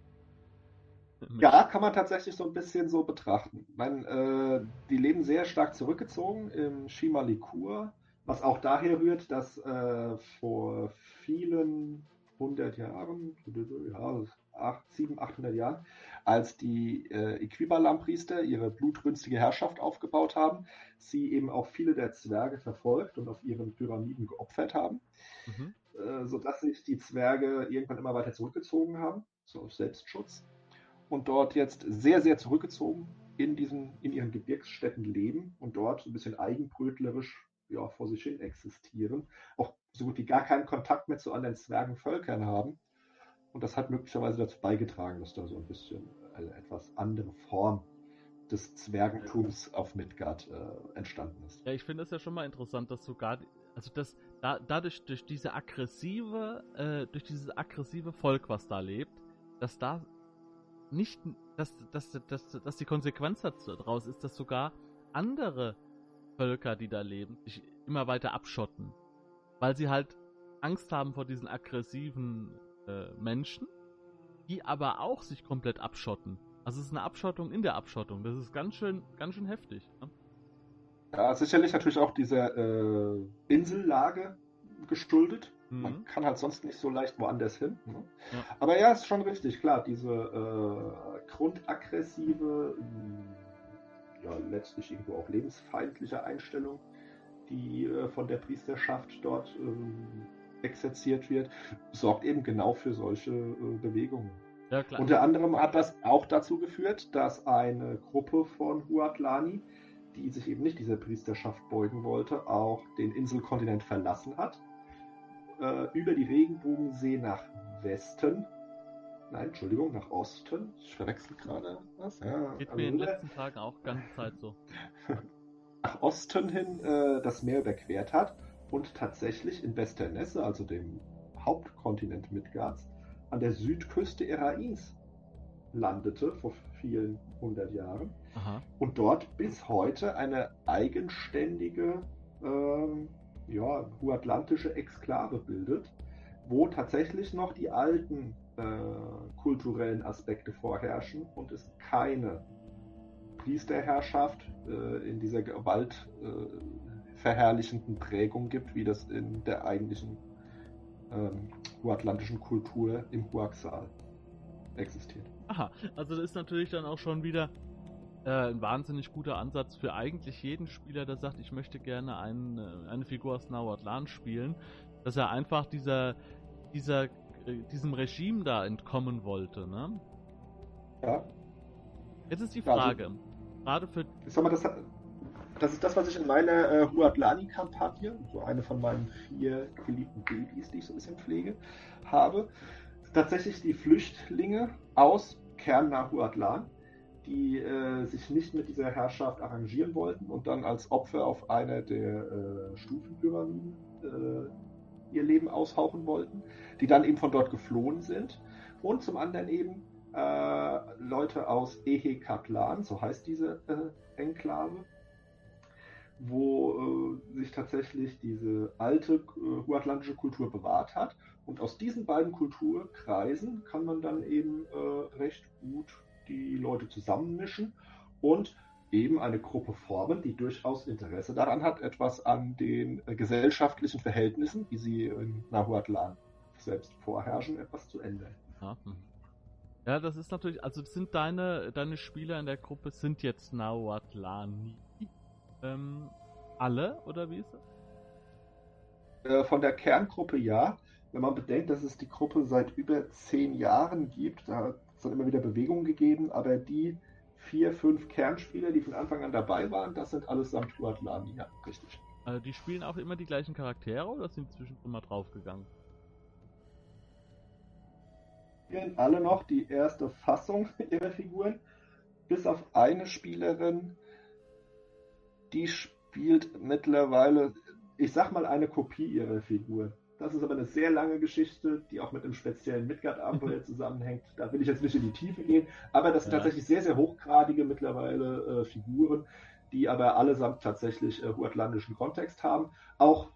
Ja, kann man tatsächlich so ein bisschen so betrachten. Man, äh, die leben sehr stark zurückgezogen im Shimalikur, was auch daher rührt, dass äh, vor vielen hundert Jahren, ja, 700, 800 Jahren, als die äh, Equibalam-Priester ihre blutrünstige Herrschaft aufgebaut haben, sie eben auch viele der Zwerge verfolgt und auf ihren Pyramiden geopfert haben, mhm. äh, sodass sich die Zwerge irgendwann immer weiter zurückgezogen haben, so auf Selbstschutz, und dort jetzt sehr, sehr zurückgezogen in, diesen, in ihren Gebirgsstätten leben und dort so ein bisschen eigenbrötlerisch ja, vor sich hin existieren, auch so gut wie gar keinen Kontakt mehr zu anderen Zwergenvölkern haben und das hat möglicherweise dazu beigetragen, dass da so ein bisschen eine etwas andere Form des Zwergentums auf Midgard äh, entstanden ist. Ja, ich finde es ja schon mal interessant, dass sogar, also dass da, dadurch durch diese aggressive, äh, durch dieses aggressive Volk, was da lebt, dass da nicht, dass, dass, dass, dass die Konsequenz daraus ist, dass sogar andere Völker, die da leben, sich immer weiter abschotten, weil sie halt Angst haben vor diesen aggressiven äh, Menschen, die aber auch sich komplett abschotten. Also es ist eine Abschottung in der Abschottung. Das ist ganz schön, ganz schön heftig. Ne? Ja, sicherlich natürlich auch dieser äh, Insellage geschuldet. Mhm. Man kann halt sonst nicht so leicht woanders hin. Ne? Ja. Aber ja, ist schon richtig, klar, diese äh, grundaggressive, ja, letztlich irgendwo auch lebensfeindliche Einstellung, die äh, von der Priesterschaft dort ähm, exerziert wird, sorgt eben genau für solche äh, Bewegungen. Ja, Unter anderem hat das auch dazu geführt, dass eine Gruppe von Huatlani, die sich eben nicht dieser Priesterschaft beugen wollte, auch den Inselkontinent verlassen hat, äh, über die Regenbogensee nach Westen, nein, Entschuldigung, nach Osten, ich verwechsel gerade was, ja. Geht also mir in den letzten Tagen auch ganze Zeit so. nach Osten hin äh, das Meer überquert hat und tatsächlich in Westernesse, also dem Hauptkontinent Midgards, an der Südküste Erains landete vor vielen hundert Jahren Aha. und dort bis heute eine eigenständige äh, ja, huatlantische Exklave bildet, wo tatsächlich noch die alten äh, kulturellen Aspekte vorherrschen und es keine Priesterherrschaft äh, in dieser Gewalt äh, Prägung gibt, wie das in der eigentlichen ähm, Kultur im Huaxal existiert. Aha, also das ist natürlich dann auch schon wieder äh, ein wahnsinnig guter Ansatz für eigentlich jeden Spieler, der sagt, ich möchte gerne einen, eine Figur aus Nahuatlan spielen, dass er einfach dieser, dieser, diesem Regime da entkommen wollte, ne? Ja. Jetzt ist die Frage, ja, also, gerade für... Sag mal, das das ist das, was ich in meiner äh, Huatlani-Kampagne, so eine von meinen vier geliebten Babys, die ich so ein bisschen pflege, habe. Tatsächlich die Flüchtlinge aus Kern nach Huatlan, die äh, sich nicht mit dieser Herrschaft arrangieren wollten und dann als Opfer auf einer der äh, Stufenpyramiden äh, ihr Leben aushauchen wollten, die dann eben von dort geflohen sind. Und zum anderen eben äh, Leute aus Ehe Katlan, so heißt diese äh, Enklave, wo äh, sich tatsächlich diese alte äh, huatlantische Kultur bewahrt hat. Und aus diesen beiden Kulturkreisen kann man dann eben äh, recht gut die Leute zusammenmischen und eben eine Gruppe formen, die durchaus Interesse daran hat, etwas an den äh, gesellschaftlichen Verhältnissen, wie sie in Nahuatlan selbst vorherrschen, etwas zu ändern. Ja, hm. ja das ist natürlich, also sind deine, deine Spieler in der Gruppe sind jetzt Nahuatlani ähm, alle, oder wie ist das? Äh, von der Kerngruppe ja. Wenn man bedenkt, dass es die Gruppe seit über zehn Jahren gibt, da Es hat immer wieder Bewegung gegeben, aber die vier, fünf Kernspieler, die von Anfang an dabei waren, das sind allesamt Huatlani, ja, richtig. Also die spielen auch immer die gleichen Charaktere oder sind zwischendrin mal draufgegangen? Spielen alle noch die erste Fassung ihrer Figuren, bis auf eine Spielerin, die spielt mittlerweile, ich sag mal, eine Kopie ihrer Figur. Das ist aber eine sehr lange Geschichte, die auch mit einem speziellen Midgard-Abenteuer zusammenhängt. Da will ich jetzt nicht in die Tiefe gehen, aber das sind ja. tatsächlich sehr, sehr hochgradige mittlerweile äh, Figuren, die aber allesamt tatsächlich äh, atlantischen Kontext haben. Auch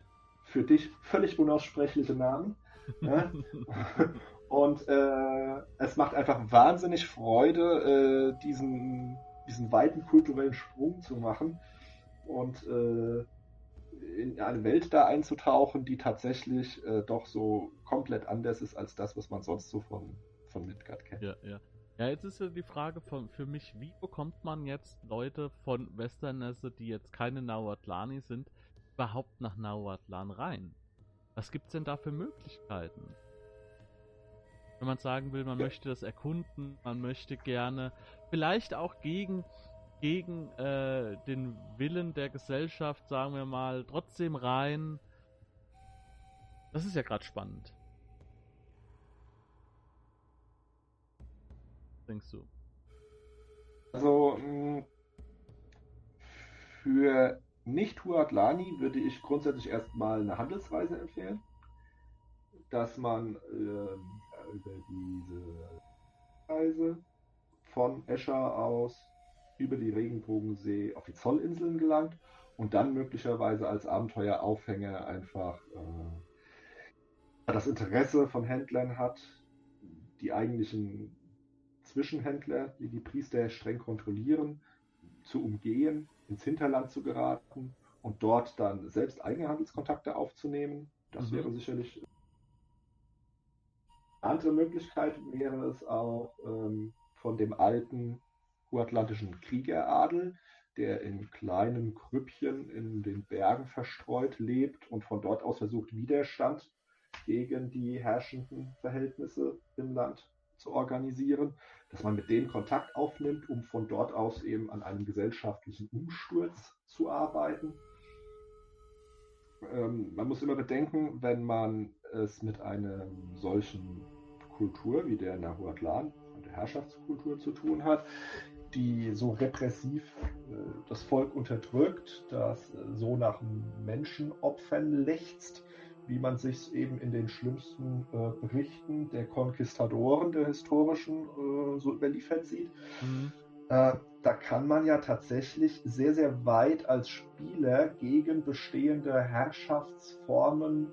für dich völlig unaussprechliche Namen. ja? Und äh, es macht einfach wahnsinnig Freude, äh, diesen, diesen weiten kulturellen Sprung zu machen und äh, in eine Welt da einzutauchen, die tatsächlich äh, doch so komplett anders ist als das, was man sonst so von, von Midgard kennt. Ja, ja. Ja, jetzt ist ja die Frage von, für mich, wie bekommt man jetzt Leute von Westernesse, die jetzt keine Nahuatlani sind, überhaupt nach Nahuatlan rein? Was gibt's denn da für Möglichkeiten? Wenn man sagen will, man ja. möchte das erkunden, man möchte gerne, vielleicht auch gegen gegen äh, den Willen der Gesellschaft, sagen wir mal, trotzdem rein. Das ist ja gerade spannend. Was denkst du? Also für Nicht-Huatlani würde ich grundsätzlich erstmal eine Handelsreise empfehlen, dass man äh, über diese Reise von Escher aus über die Regenbogensee auf die Zollinseln gelangt und dann möglicherweise als Abenteueraufhänger einfach äh, das Interesse von Händlern hat, die eigentlichen Zwischenhändler, die die Priester streng kontrollieren, zu umgehen, ins Hinterland zu geraten und dort dann selbst eigene Handelskontakte aufzunehmen. Das mhm. wäre sicherlich eine andere Möglichkeit wäre es auch ähm, von dem alten uratlantischen Kriegeradel, der in kleinen Krüppchen in den Bergen verstreut lebt und von dort aus versucht, Widerstand gegen die herrschenden Verhältnisse im Land zu organisieren, dass man mit denen Kontakt aufnimmt, um von dort aus eben an einem gesellschaftlichen Umsturz zu arbeiten. Ähm, man muss immer bedenken, wenn man es mit einer solchen Kultur wie der Nahuatlan, der Herrschaftskultur zu tun hat, die so repressiv äh, das Volk unterdrückt, das äh, so nach Menschenopfern lechzt, wie man sich eben in den schlimmsten äh, Berichten der Konquistadoren, der historischen, so überliefert sieht. Mhm. Da kann man ja tatsächlich sehr, sehr weit als Spieler gegen bestehende Herrschaftsformen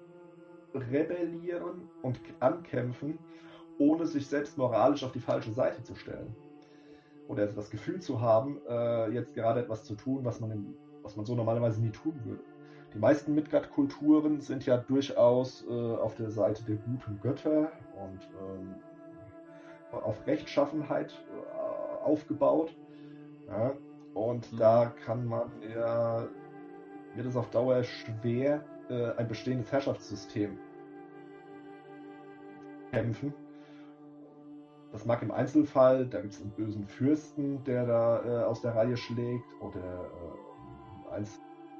rebellieren und ankämpfen, ohne sich selbst moralisch auf die falsche Seite zu stellen oder das Gefühl zu haben, äh, jetzt gerade etwas zu tun, was man, in, was man so normalerweise nie tun würde. Die meisten Midgard-Kulturen sind ja durchaus äh, auf der Seite der guten Götter und ähm, auf Rechtschaffenheit äh, aufgebaut. Ja? Und mhm. da kann man ja, wird es auf Dauer schwer, äh, ein bestehendes Herrschaftssystem kämpfen das mag im Einzelfall, da gibt es einen bösen Fürsten, der da äh, aus der Reihe schlägt, oder äh, einen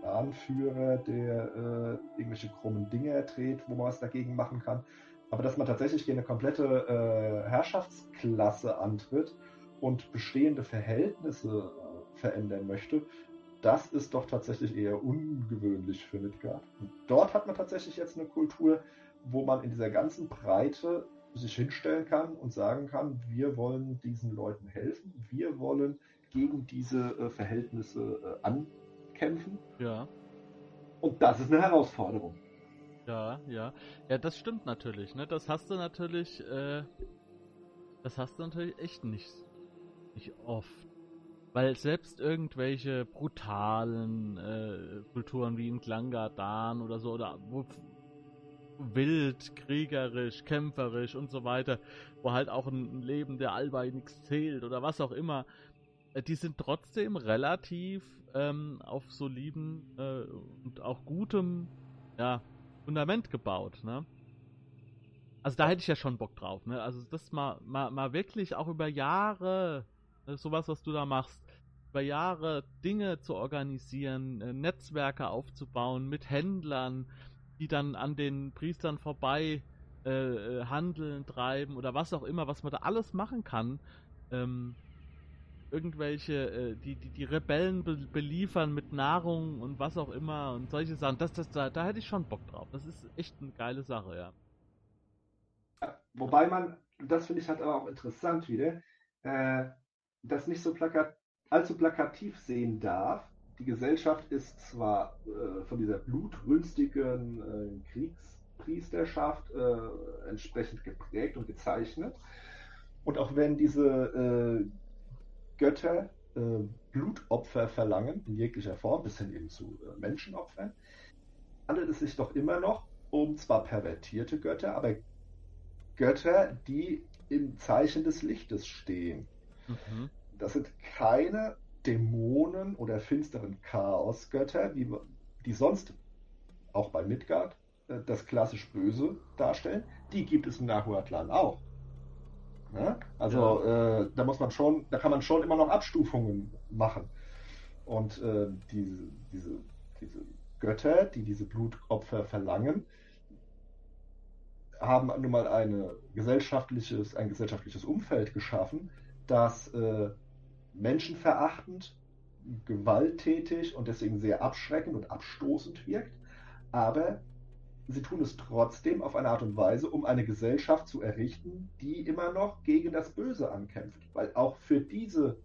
Anführer, der äh, irgendwelche krummen Dinge erdreht, wo man was dagegen machen kann. Aber dass man tatsächlich eine komplette äh, Herrschaftsklasse antritt und bestehende Verhältnisse äh, verändern möchte, das ist doch tatsächlich eher ungewöhnlich für Midgard. Und dort hat man tatsächlich jetzt eine Kultur, wo man in dieser ganzen Breite sich hinstellen kann und sagen kann, wir wollen diesen Leuten helfen, wir wollen gegen diese äh, Verhältnisse äh, ankämpfen. Ja. Und das ist eine Herausforderung. Ja, ja. Ja, das stimmt natürlich, ne? Das hast du natürlich, äh, das hast du natürlich echt nicht, nicht oft. Weil selbst irgendwelche brutalen äh, Kulturen wie in Klangadan oder so, oder wo wild, kriegerisch, kämpferisch und so weiter, wo halt auch ein Leben der Allweil nichts zählt oder was auch immer, äh, die sind trotzdem relativ ähm, auf soliden äh, und auch gutem ja, Fundament gebaut. Ne? Also da hätte ich ja schon Bock drauf, ne? Also das mal, mal, mal wirklich auch über Jahre, äh, sowas, was du da machst, über Jahre Dinge zu organisieren, äh, Netzwerke aufzubauen mit Händlern, die dann an den Priestern vorbei äh, äh, handeln, treiben oder was auch immer, was man da alles machen kann. Ähm, irgendwelche, äh, die, die, die Rebellen be beliefern mit Nahrung und was auch immer und solche Sachen. Das, das, da, da hätte ich schon Bock drauf. Das ist echt eine geile Sache, ja. Wobei man, das finde ich halt aber auch interessant wieder, äh, das nicht so plakat, allzu plakativ sehen darf. Die Gesellschaft ist zwar äh, von dieser blutrünstigen äh, Kriegspriesterschaft äh, entsprechend geprägt und gezeichnet. Und auch wenn diese äh, Götter äh, Blutopfer verlangen, in jeglicher Form, bis hin eben zu äh, Menschenopfern, handelt es sich doch immer noch um zwar pervertierte Götter, aber Götter, die im Zeichen des Lichtes stehen. Mhm. Das sind keine Dämonen oder finsteren Chaosgötter, die, die sonst auch bei Midgard äh, das klassisch Böse darstellen. Die gibt es in Nahuatlan auch. Ja? Also ja. äh, da muss man schon, da kann man schon immer noch Abstufungen machen. Und äh, diese, diese, diese Götter, die diese Blutopfer verlangen, haben nun mal eine gesellschaftliches, ein gesellschaftliches Umfeld geschaffen, das äh, menschenverachtend, gewalttätig und deswegen sehr abschreckend und abstoßend wirkt. Aber sie tun es trotzdem auf eine Art und Weise, um eine Gesellschaft zu errichten, die immer noch gegen das Böse ankämpft. Weil auch für diese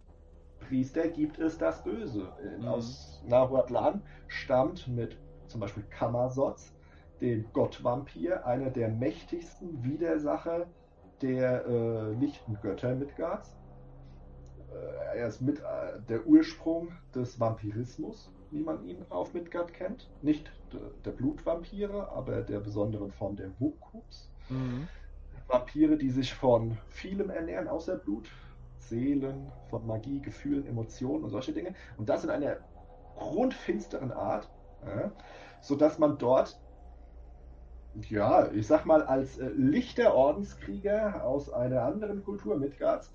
Priester gibt es das Böse. Mhm. Aus Nahuatlan stammt mit zum Beispiel Kamazots dem Gottvampir, einer der mächtigsten Widersacher der äh, lichten Götter Midgards. Äh, er ist mit äh, der Ursprung des Vampirismus, wie man ihn auf Midgard kennt. Nicht der Blutvampire, aber der besonderen Form der Wukups. Mhm. Vampire, die sich von vielem ernähren, außer Blut, Seelen, von Magie, Gefühlen, Emotionen und solche Dinge. Und das in einer grundfinsteren Art, ja, sodass man dort ja, ich sag mal, als äh, lichter Ordenskrieger aus einer anderen Kultur Midgards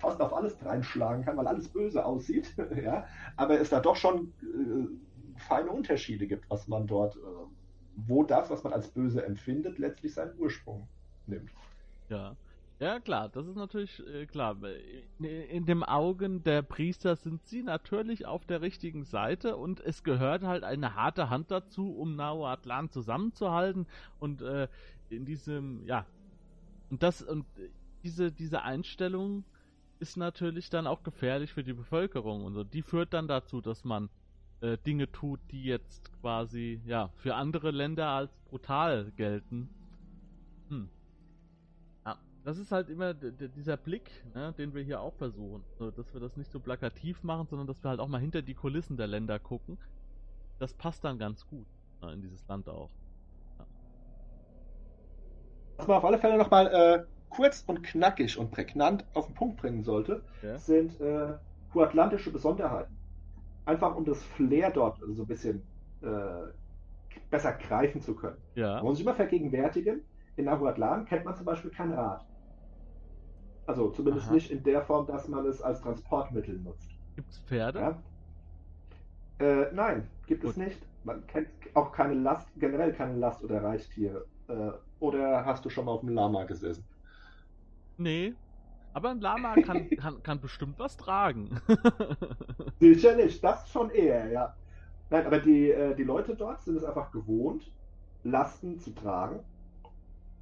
fast auf alles reinschlagen kann, weil alles böse aussieht, ja, aber es da doch schon äh, feine Unterschiede gibt, was man dort, äh, wo das, was man als böse empfindet, letztlich seinen Ursprung nimmt. Ja. Ja, klar, das ist natürlich äh, klar. In, in dem Augen der Priester sind sie natürlich auf der richtigen Seite und es gehört halt eine harte Hand dazu, um Nahuatlan zusammenzuhalten und äh, in diesem, ja, und das und diese diese Einstellung ist natürlich dann auch gefährlich für die Bevölkerung und so. Die führt dann dazu, dass man äh, Dinge tut, die jetzt quasi ja für andere Länder als brutal gelten. Hm. Das ist halt immer dieser Blick, ne, den wir hier auch versuchen. So, dass wir das nicht so plakativ machen, sondern dass wir halt auch mal hinter die Kulissen der Länder gucken. Das passt dann ganz gut ne, in dieses Land auch. Ja. Was man auf alle Fälle nochmal äh, kurz und knackig und prägnant auf den Punkt bringen sollte, ja. sind äh, atlantische Besonderheiten. Einfach um das Flair dort so ein bisschen äh, besser greifen zu können. Ja. Man muss sich immer vergegenwärtigen, in Nahuatlan kennt man zum Beispiel kein Rad. Also zumindest Aha. nicht in der Form, dass man es als Transportmittel nutzt. Gibt es Pferde? Ja? Äh, nein, gibt Gut. es nicht. Man kennt auch keine Last, generell keine Last- oder Reittiere. Äh, oder hast du schon mal auf dem Lama gesessen? Nee. Aber ein Lama kann, kann, kann bestimmt was tragen. Sicherlich, das schon eher, ja. Nein, aber die, äh, die Leute dort sind es einfach gewohnt, Lasten zu tragen.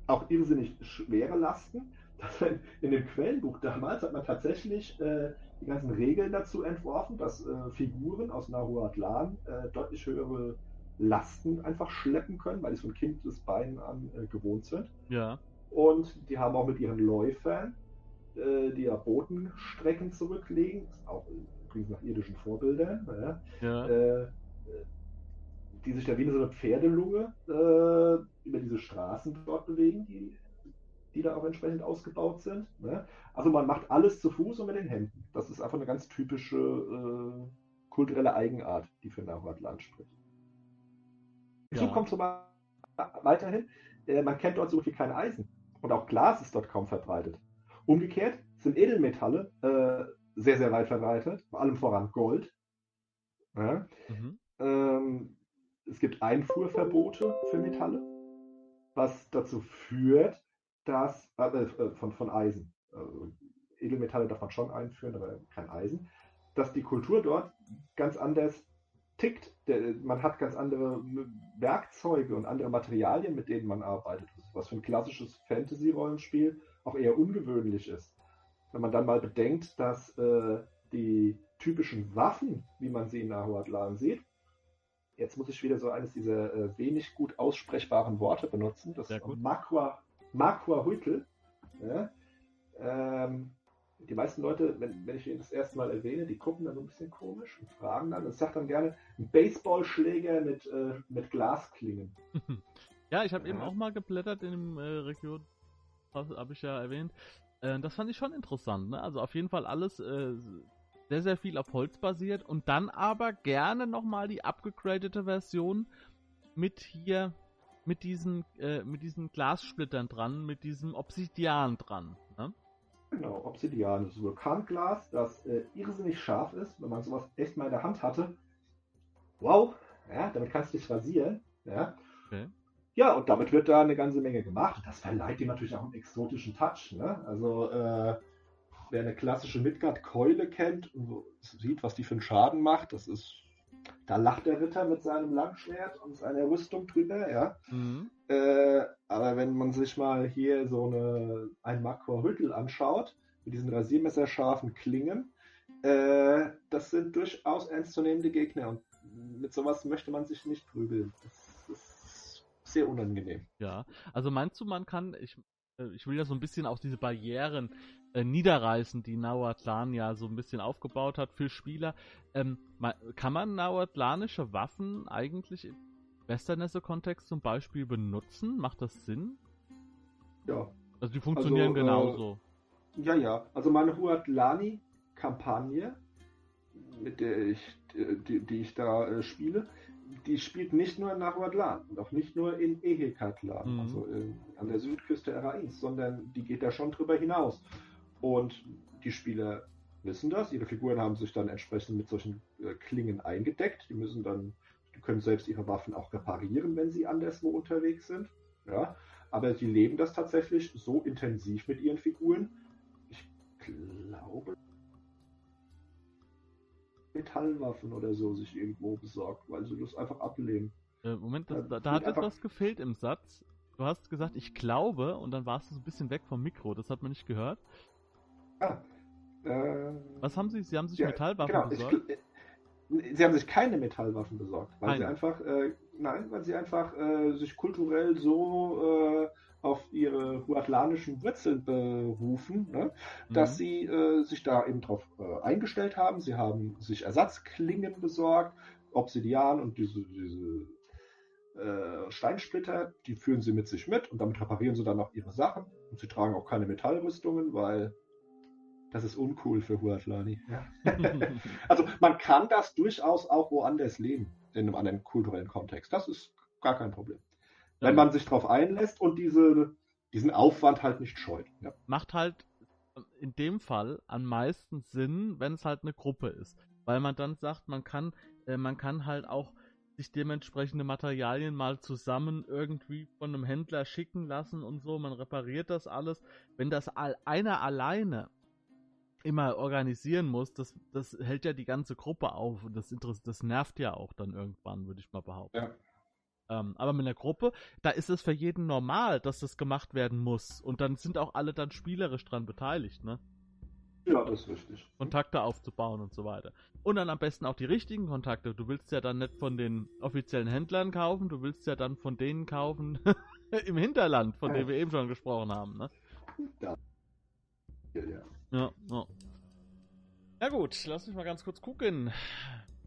Auch irrsinnig schwere Lasten in dem Quellenbuch damals hat man tatsächlich äh, die ganzen Regeln dazu entworfen, dass äh, Figuren aus Nahuatlan äh, deutlich höhere Lasten einfach schleppen können, weil sie von Kindesbeinen an äh, gewohnt sind. Ja. Und die haben auch mit ihren Läufern, äh, die ja Botenstrecken zurücklegen, auch übrigens nach irdischen Vorbildern, ja, ja. Äh, die sich da wie so eine Pferdelunge über diese Straßen dort bewegen, die die da auch entsprechend ausgebaut sind. Ne? Also man macht alles zu Fuß und mit den Händen. Das ist einfach eine ganz typische äh, kulturelle Eigenart, die für Nahuatl spricht. Hinzu ja. kommt zum Beispiel weiterhin, äh, man kennt dort so viel kein Eisen. Und auch Glas ist dort kaum verbreitet. Umgekehrt sind Edelmetalle äh, sehr, sehr weit verbreitet, vor allem voran Gold. Ja? Mhm. Ähm, es gibt Einfuhrverbote für Metalle, was dazu führt, dass äh, äh von, von Eisen. Also Edelmetalle darf man schon einführen, aber kein Eisen. Dass die Kultur dort ganz anders tickt. Der, man hat ganz andere Werkzeuge und andere Materialien, mit denen man arbeitet, was für ein klassisches Fantasy-Rollenspiel auch eher ungewöhnlich ist. Wenn man dann mal bedenkt, dass äh, die typischen Waffen, wie man sie in Nahuatlan sieht, jetzt muss ich wieder so eines dieser äh, wenig gut aussprechbaren Worte benutzen, das ist Makwa, Makwa Huitl. Ja? Ähm, die meisten Leute, wenn, wenn ich ihn das erste Mal erwähne, die gucken dann so ein bisschen komisch und fragen dann. Und ich sage dann gerne, ein Baseballschläger mit, äh, mit Glasklingen. ja, ich habe ja. eben auch mal geblättert in dem äh, Region, habe ich ja erwähnt. Äh, das fand ich schon interessant. Ne? Also auf jeden Fall alles äh, sehr, sehr viel auf Holz basiert und dann aber gerne nochmal die abgegradete Version mit hier, mit diesen, äh, mit diesen Glassplittern dran, mit diesem Obsidian dran. Ne? Genau, Obsidian, das ist Vulkanglas, das äh, irrsinnig scharf ist, wenn man sowas echt mal in der Hand hatte. Wow, ja, damit kannst du dich rasieren. Ja. Okay. Ja, und damit wird da eine ganze Menge gemacht. Das verleiht ihm natürlich auch einen exotischen Touch. Ne? Also, äh, wer eine klassische Midgard-Keule kennt und sieht, was die für einen Schaden macht, das ist. Da lacht der Ritter mit seinem Langschwert und seiner Rüstung drüber, ja. Mhm. Äh, aber wenn man sich mal hier so eine, ein Makor-Hüttel anschaut, mit diesen rasiermesserscharfen Klingen, äh, das sind durchaus ernstzunehmende Gegner und mit sowas möchte man sich nicht prügeln. Das sehr unangenehm. Ja, also meinst du, man kann, ich, äh, ich will ja so ein bisschen auch diese Barrieren äh, niederreißen, die Nauatlan ja so ein bisschen aufgebaut hat für Spieler. Ähm, kann man nauatlanische Waffen eigentlich Westernesse-Kontext zum Beispiel benutzen? Macht das Sinn? Ja. Also die funktionieren also, genauso. Äh, ja, ja. Also meine Huatlani-Kampagne, mit der ich, die, die ich da äh, spiele, die spielt nicht nur in Nahuatlan und auch nicht nur in Ehekatlan, mhm. also in, an der Südküste Erains, sondern die geht da schon drüber hinaus. Und die Spieler wissen das, ihre Figuren haben sich dann entsprechend mit solchen äh, Klingen eingedeckt, die müssen dann die können selbst ihre Waffen auch reparieren, wenn sie anderswo unterwegs sind. Ja, aber sie leben das tatsächlich so intensiv mit ihren Figuren. Ich glaube, Metallwaffen oder so sich irgendwo besorgt, weil sie das einfach ablehnen. Äh, Moment, das, da, da hat etwas gefehlt im Satz. Du hast gesagt, ich glaube, und dann warst du so ein bisschen weg vom Mikro, das hat man nicht gehört. Ah, äh, Was haben Sie? Sie haben sich ja, Metallwaffen genau, besorgt? Ich, sie haben sich keine Metallwaffen besorgt, weil Nein. sie einfach, äh, nein, weil sie einfach äh, sich kulturell so äh, auf ihre huatlanischen Wurzeln berufen, ne, mhm. dass sie äh, sich da eben drauf äh, eingestellt haben. Sie haben sich Ersatzklingen besorgt, Obsidian und diese, diese äh, Steinsplitter, die führen sie mit sich mit und damit reparieren sie dann auch ihre Sachen. Und sie tragen auch keine Metallrüstungen, weil das ist uncool für Huatlani. Ja. also man kann das durchaus auch woanders leben, in einem anderen kulturellen Kontext. Das ist gar kein Problem. Wenn man sich darauf einlässt und diese, diesen Aufwand halt nicht scheut. Ja. Macht halt in dem Fall am meisten Sinn, wenn es halt eine Gruppe ist. Weil man dann sagt, man kann, äh, man kann halt auch sich dementsprechende Materialien mal zusammen irgendwie von einem Händler schicken lassen und so. Man repariert das alles. Wenn das einer alleine immer organisieren muss, das, das hält ja die ganze Gruppe auf und das, das nervt ja auch dann irgendwann, würde ich mal behaupten. Ja. Ähm, aber mit einer Gruppe, da ist es für jeden normal, dass das gemacht werden muss. Und dann sind auch alle dann spielerisch dran beteiligt, ne? Ja, das ist richtig. Kontakte aufzubauen und so weiter. Und dann am besten auch die richtigen Kontakte. Du willst ja dann nicht von den offiziellen Händlern kaufen, du willst ja dann von denen kaufen im Hinterland, von denen wir eben schon gesprochen haben, ne? Ja. Ja, ja. Ja, ja. Na gut, lass mich mal ganz kurz gucken.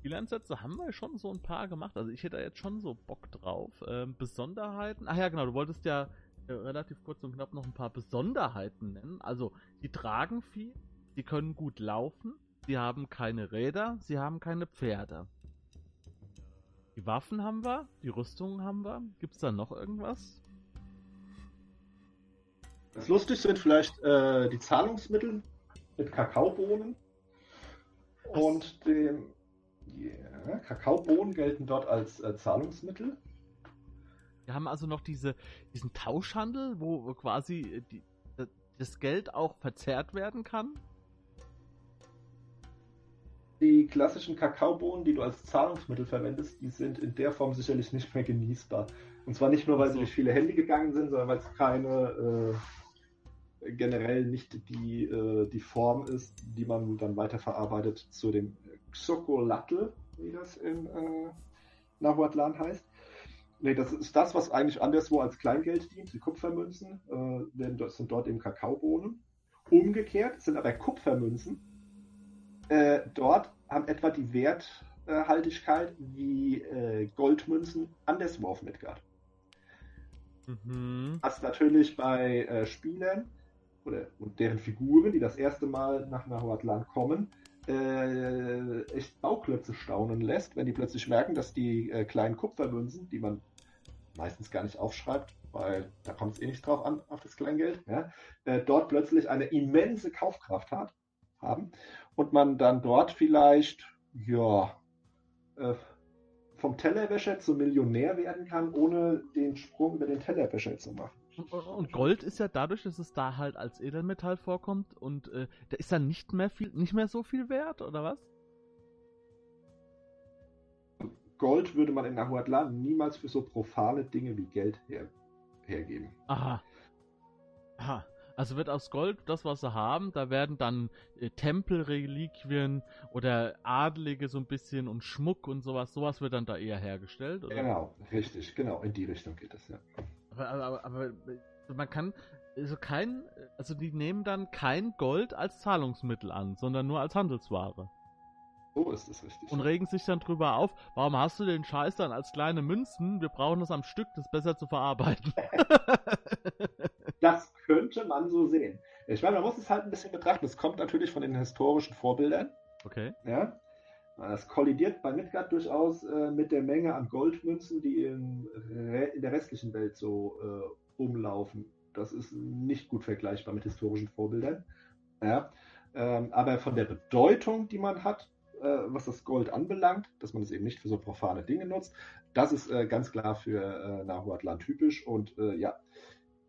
Bilanzsätze haben wir schon so ein paar gemacht. Also ich hätte da jetzt schon so Bock drauf. Ähm, Besonderheiten. Ach ja, genau, du wolltest ja äh, relativ kurz und knapp noch ein paar Besonderheiten nennen. Also, die tragen viel, die können gut laufen, sie haben keine Räder, sie haben keine Pferde. Die Waffen haben wir, die Rüstungen haben wir. Gibt es da noch irgendwas? Das lustig sind vielleicht äh, die Zahlungsmittel mit Kakaobohnen und dem yeah, Kakaobohnen gelten dort als äh, Zahlungsmittel. Wir haben also noch diese, diesen Tauschhandel, wo quasi äh, die, das Geld auch verzehrt werden kann. Die klassischen Kakaobohnen, die du als Zahlungsmittel verwendest, die sind in der Form sicherlich nicht mehr genießbar. Und zwar nicht nur, weil sie durch viele Hände gegangen sind, sondern weil es keine äh, generell nicht die, äh, die Form ist, die man dann weiterverarbeitet zu dem Xocolatl, wie das in äh, Nahuatlan heißt. Nee, das ist das, was eigentlich anderswo als Kleingeld dient. Die Kupfermünzen äh, sind dort eben Kakaobohnen. Umgekehrt sind aber Kupfermünzen äh, dort haben etwa die Werthaltigkeit wie äh, Goldmünzen anderswo auf Midgard. Mhm. Was natürlich bei äh, Spielern oder und deren Figuren, die das erste Mal nach Nahuatlan kommen, äh, echt Bauklötze staunen lässt, wenn die plötzlich merken, dass die äh, kleinen Kupfermünzen, die man meistens gar nicht aufschreibt, weil da kommt es eh nicht drauf an, auf das Kleingeld, ja, äh, dort plötzlich eine immense Kaufkraft hat, haben und man dann dort vielleicht, ja, äh, vom Tellerwäscher zum Millionär werden kann, ohne den Sprung über den Tellerwäscher zu machen. Und Gold ist ja dadurch, dass es da halt als Edelmetall vorkommt und äh, da ist dann nicht mehr viel, nicht mehr so viel wert, oder was? Gold würde man in Nahuatlan niemals für so profane Dinge wie Geld her hergeben. Aha. Aha. Also wird aus Gold das, was sie haben, da werden dann äh, Tempelreliquien oder Adelige so ein bisschen und Schmuck und sowas, sowas wird dann da eher hergestellt, oder? Genau, richtig, genau, in die Richtung geht es, ja. Aber, aber, aber man kann, also kein, also die nehmen dann kein Gold als Zahlungsmittel an, sondern nur als Handelsware. So ist es richtig. Und regen sich dann drüber auf, warum hast du den Scheiß dann als kleine Münzen? Wir brauchen das am Stück, das besser zu verarbeiten. das könnte man so sehen. Ich meine, man muss es halt ein bisschen betrachten. Es kommt natürlich von den historischen Vorbildern. Okay. Ja. Das kollidiert bei Midgard durchaus äh, mit der Menge an Goldmünzen, die in, in der restlichen Welt so äh, umlaufen. Das ist nicht gut vergleichbar mit historischen Vorbildern. Ja. Ähm, aber von der Bedeutung, die man hat, äh, was das Gold anbelangt, dass man es eben nicht für so profane Dinge nutzt, das ist äh, ganz klar für äh, Nahuatlan typisch. Und äh, ja,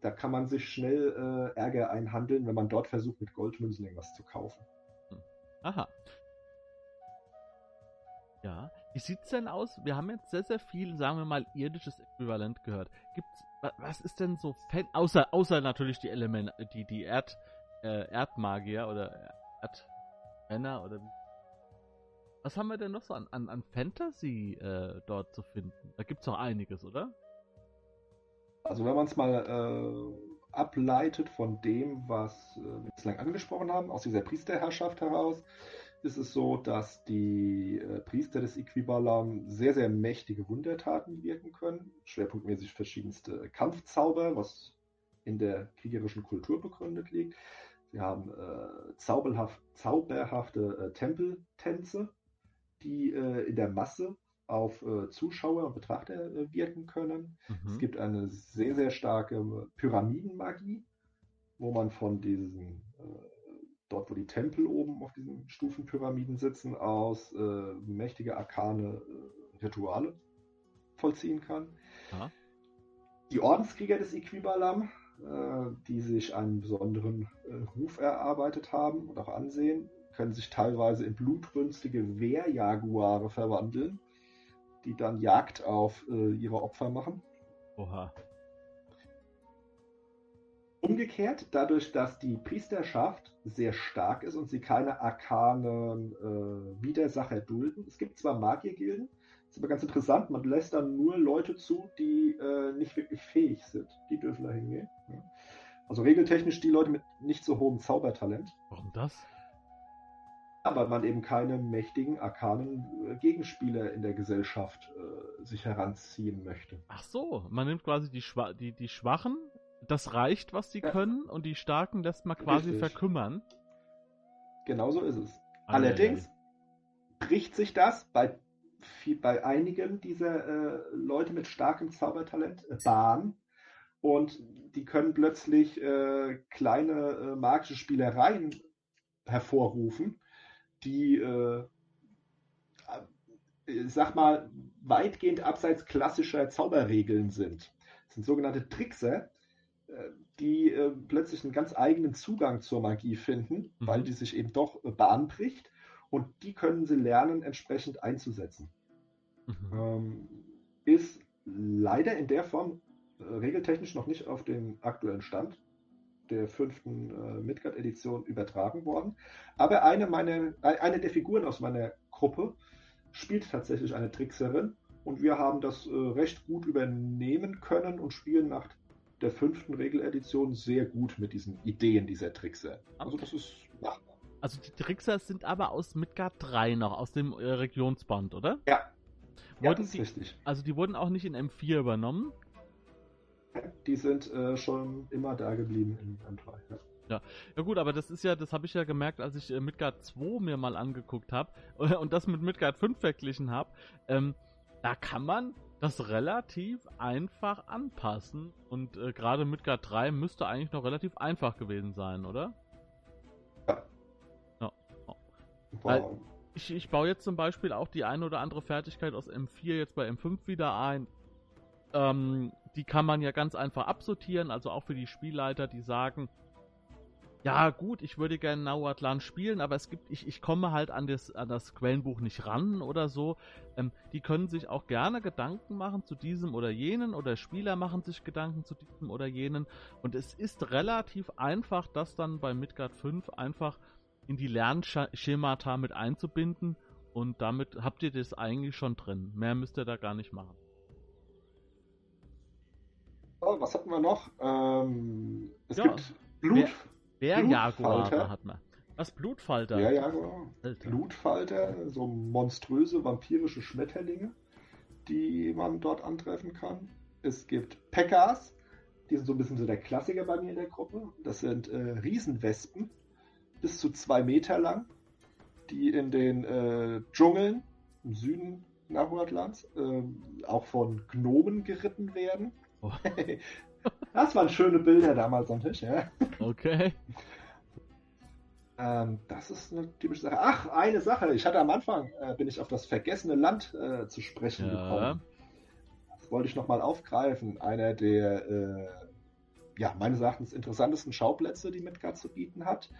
da kann man sich schnell äh, Ärger einhandeln, wenn man dort versucht, mit Goldmünzen irgendwas zu kaufen. Aha. Ja, wie sieht's denn aus? Wir haben jetzt sehr, sehr viel, sagen wir mal, irdisches Äquivalent gehört. Gibt's, was ist denn so, Fan, außer, außer natürlich die Elemente, die, die Erd, äh, Erdmagier oder Erdmänner oder was haben wir denn noch so an, an, an Fantasy äh, dort zu finden? Da gibt's doch einiges, oder? Also wenn man es mal äh, ableitet von dem, was äh, wir bislang angesprochen haben, aus dieser Priesterherrschaft heraus, ist es so, dass die äh, Priester des Equibalam sehr, sehr mächtige Wundertaten wirken können. Schwerpunktmäßig verschiedenste Kampfzauber, was in der kriegerischen Kultur begründet liegt. Sie haben äh, zauberhaft, zauberhafte äh, Tempeltänze, die äh, in der Masse auf äh, Zuschauer und Betrachter äh, wirken können. Mhm. Es gibt eine sehr, sehr starke Pyramidenmagie, wo man von diesen, äh, dort wo die Tempel oben auf diesen Stufenpyramiden sitzen, aus äh, mächtige arkane äh, Rituale vollziehen kann. Aha. Die Ordenskrieger des Equibalam, äh, die sich einen besonderen Ruf erarbeitet haben und auch ansehen, können sich teilweise in blutrünstige Wehrjaguare verwandeln die dann Jagd auf äh, ihre Opfer machen. Oha. Umgekehrt, dadurch, dass die Priesterschaft sehr stark ist und sie keine arkanen äh, Widersacher dulden. Es gibt zwar Magiergilden, ist aber ganz interessant, man lässt dann nur Leute zu, die äh, nicht wirklich fähig sind. Die dürfen da hingehen. Ja. Also regeltechnisch die Leute mit nicht so hohem Zaubertalent. Warum das? aber man eben keine mächtigen, arkanen äh, Gegenspieler in der Gesellschaft äh, sich heranziehen möchte. Ach so, man nimmt quasi die, Schwa die, die Schwachen, das reicht, was sie ja. können, und die Starken lässt man quasi Richtig. verkümmern. Genau so ist es. Allerdings bricht sich das bei bei einigen dieser äh, Leute mit starkem Zaubertalent äh, Bahn und die können plötzlich äh, kleine äh, magische Spielereien hervorrufen, die, äh, äh, sag mal, weitgehend abseits klassischer Zauberregeln sind. Das sind sogenannte Trickser, die plötzlich einen ganz eigenen Zugang zur Magie finden, mhm. weil die sich eben doch bahnbricht und die können sie lernen, entsprechend einzusetzen. Mhm. Ähm, ist leider in der Form äh, regeltechnisch noch nicht auf den aktuellen Stand der fünften äh, Midgard-Edition übertragen worden. Aber eine, meine, äh, eine der Figuren aus meiner Gruppe spielt tatsächlich eine Trickserin und wir haben das äh, recht gut übernehmen können und spielen nach der fünften Regeledition sehr gut mit diesen Ideen dieser Trickser. Also das ist machbar. Also die Trickser sind aber aus Midgard 3 noch, aus dem äh, Regionsband, oder? Ja. Wurden ja, das ist die, richtig. Also die wurden auch nicht in M4 übernommen? Die sind äh, schon immer da geblieben in M3, ja. Ja. ja gut, aber das ist ja, das habe ich ja gemerkt, als ich äh, Midgard 2 mir mal angeguckt habe und das mit Midgard 5 verglichen habe. Ähm, da kann man das relativ einfach anpassen und äh, gerade Midgard 3 müsste eigentlich noch relativ einfach gewesen sein, oder? Weil ich, ich baue jetzt zum Beispiel auch die eine oder andere Fertigkeit aus M4 jetzt bei M5 wieder ein. Ähm, die kann man ja ganz einfach absortieren, also auch für die Spielleiter, die sagen, ja gut, ich würde gerne Nauatlan spielen, aber es gibt, ich, ich komme halt an das, an das Quellenbuch nicht ran oder so. Ähm, die können sich auch gerne Gedanken machen zu diesem oder jenen oder Spieler machen sich Gedanken zu diesem oder jenen. Und es ist relativ einfach, das dann bei Midgard 5 einfach in die Lernschemata mit einzubinden und damit habt ihr das eigentlich schon drin. Mehr müsst ihr da gar nicht machen. Oh, was hatten wir noch? Ähm, es ja, gibt Blut. Bärjaguare hat man. Was Blutfalter? Bärjaguar. Blutfalter, so monströse vampirische Schmetterlinge, die man dort antreffen kann. Es gibt Pekkas, die sind so ein bisschen so der Klassiker bei mir in der Gruppe. Das sind äh, Riesenwespen, bis zu zwei Meter lang, die in den äh, Dschungeln im Süden Nahuatlands äh, auch von Gnomen geritten werden. Oh. das waren schöne Bilder damals am Tisch, ja. Okay. Ähm, das ist eine typische Sache. Ach, eine Sache. Ich hatte am Anfang, äh, bin ich auf das vergessene Land äh, zu sprechen ja. gekommen. Das wollte ich nochmal aufgreifen. Einer der, äh, ja, meines Erachtens interessantesten Schauplätze, die Midgard zu bieten hat.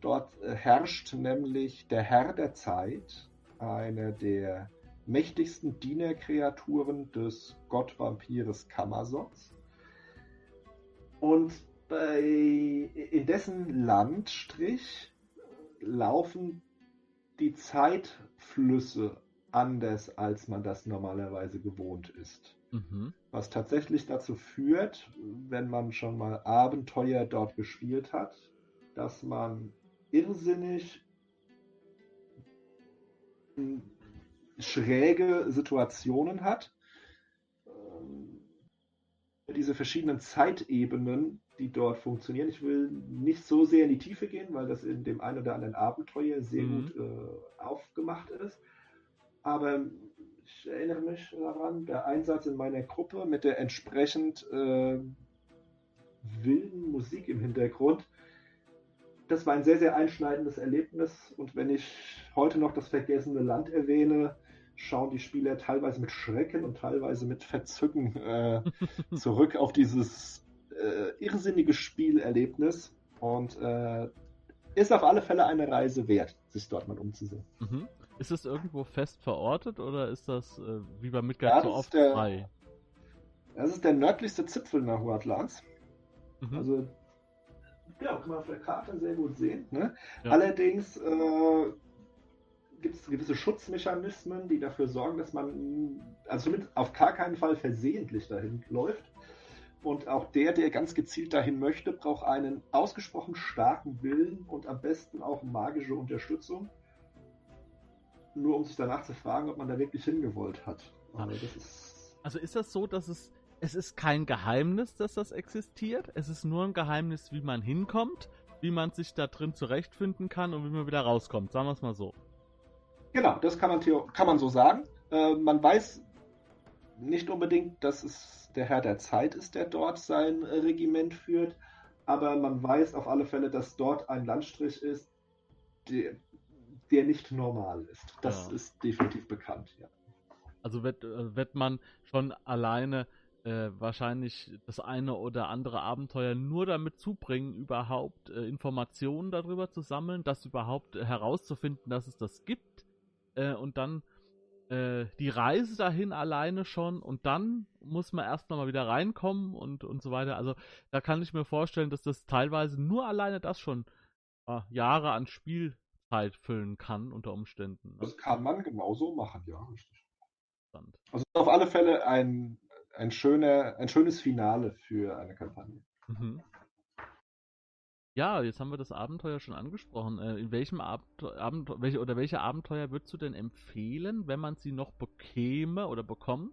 Dort äh, herrscht nämlich der Herr der Zeit, eine der mächtigsten Dienerkreaturen des Gottvampires Kamazots. Und bei, in dessen Landstrich laufen die Zeitflüsse anders, als man das normalerweise gewohnt ist. Mhm. Was tatsächlich dazu führt, wenn man schon mal Abenteuer dort gespielt hat, dass man irrsinnig schräge Situationen hat. Diese verschiedenen Zeitebenen, die dort funktionieren. Ich will nicht so sehr in die Tiefe gehen, weil das in dem einen oder anderen Abenteuer sehr mhm. gut äh, aufgemacht ist. Aber ich erinnere mich daran, der Einsatz in meiner Gruppe mit der entsprechend äh, wilden Musik im Hintergrund das war ein sehr, sehr einschneidendes Erlebnis. Und wenn ich heute noch das vergessene Land erwähne, schauen die Spieler teilweise mit Schrecken und teilweise mit Verzücken äh, zurück auf dieses äh, irrsinnige Spielerlebnis. Und äh, ist auf alle Fälle eine Reise wert, sich dort mal umzusehen. Mhm. Ist es irgendwo fest verortet oder ist das äh, wie bei Midgard ja, so oft der, frei? Das ist der nördlichste Zipfel nach Huatlans. Mhm. Also ja, kann man auf der Karte sehr gut sehen. Ne? Ja. Allerdings äh, gibt es gewisse Schutzmechanismen, die dafür sorgen, dass man also mit auf gar keinen Fall versehentlich dahin läuft. Und auch der, der ganz gezielt dahin möchte, braucht einen ausgesprochen starken Willen und am besten auch magische Unterstützung. Nur um sich danach zu fragen, ob man da wirklich hingewollt hat. Also, ist also ist das so, dass es es ist kein Geheimnis, dass das existiert. Es ist nur ein Geheimnis, wie man hinkommt, wie man sich da drin zurechtfinden kann und wie man wieder rauskommt. Sagen wir es mal so. Genau, das kann man, kann man so sagen. Äh, man weiß nicht unbedingt, dass es der Herr der Zeit ist, der dort sein Regiment führt, aber man weiß auf alle Fälle, dass dort ein Landstrich ist, der, der nicht normal ist. Das ja. ist definitiv bekannt, ja. Also wird, äh, wird man schon alleine äh, wahrscheinlich das eine oder andere Abenteuer nur damit zubringen, überhaupt äh, Informationen darüber zu sammeln, das überhaupt herauszufinden, dass es das gibt äh, und dann äh, die Reise dahin alleine schon und dann muss man erst nochmal wieder reinkommen und, und so weiter. Also da kann ich mir vorstellen, dass das teilweise nur alleine das schon äh, Jahre an Spielzeit füllen kann unter Umständen. Ne? Das kann man genauso machen, ja, richtig. Also auf alle Fälle ein, ein, schöner, ein schönes Finale für eine Kampagne. Mhm. Ja, jetzt haben wir das Abenteuer schon angesprochen. Äh, in welchem Abenteuer, Abenteuer welche, oder welche Abenteuer würdest du denn empfehlen, wenn man sie noch bekäme oder bekommt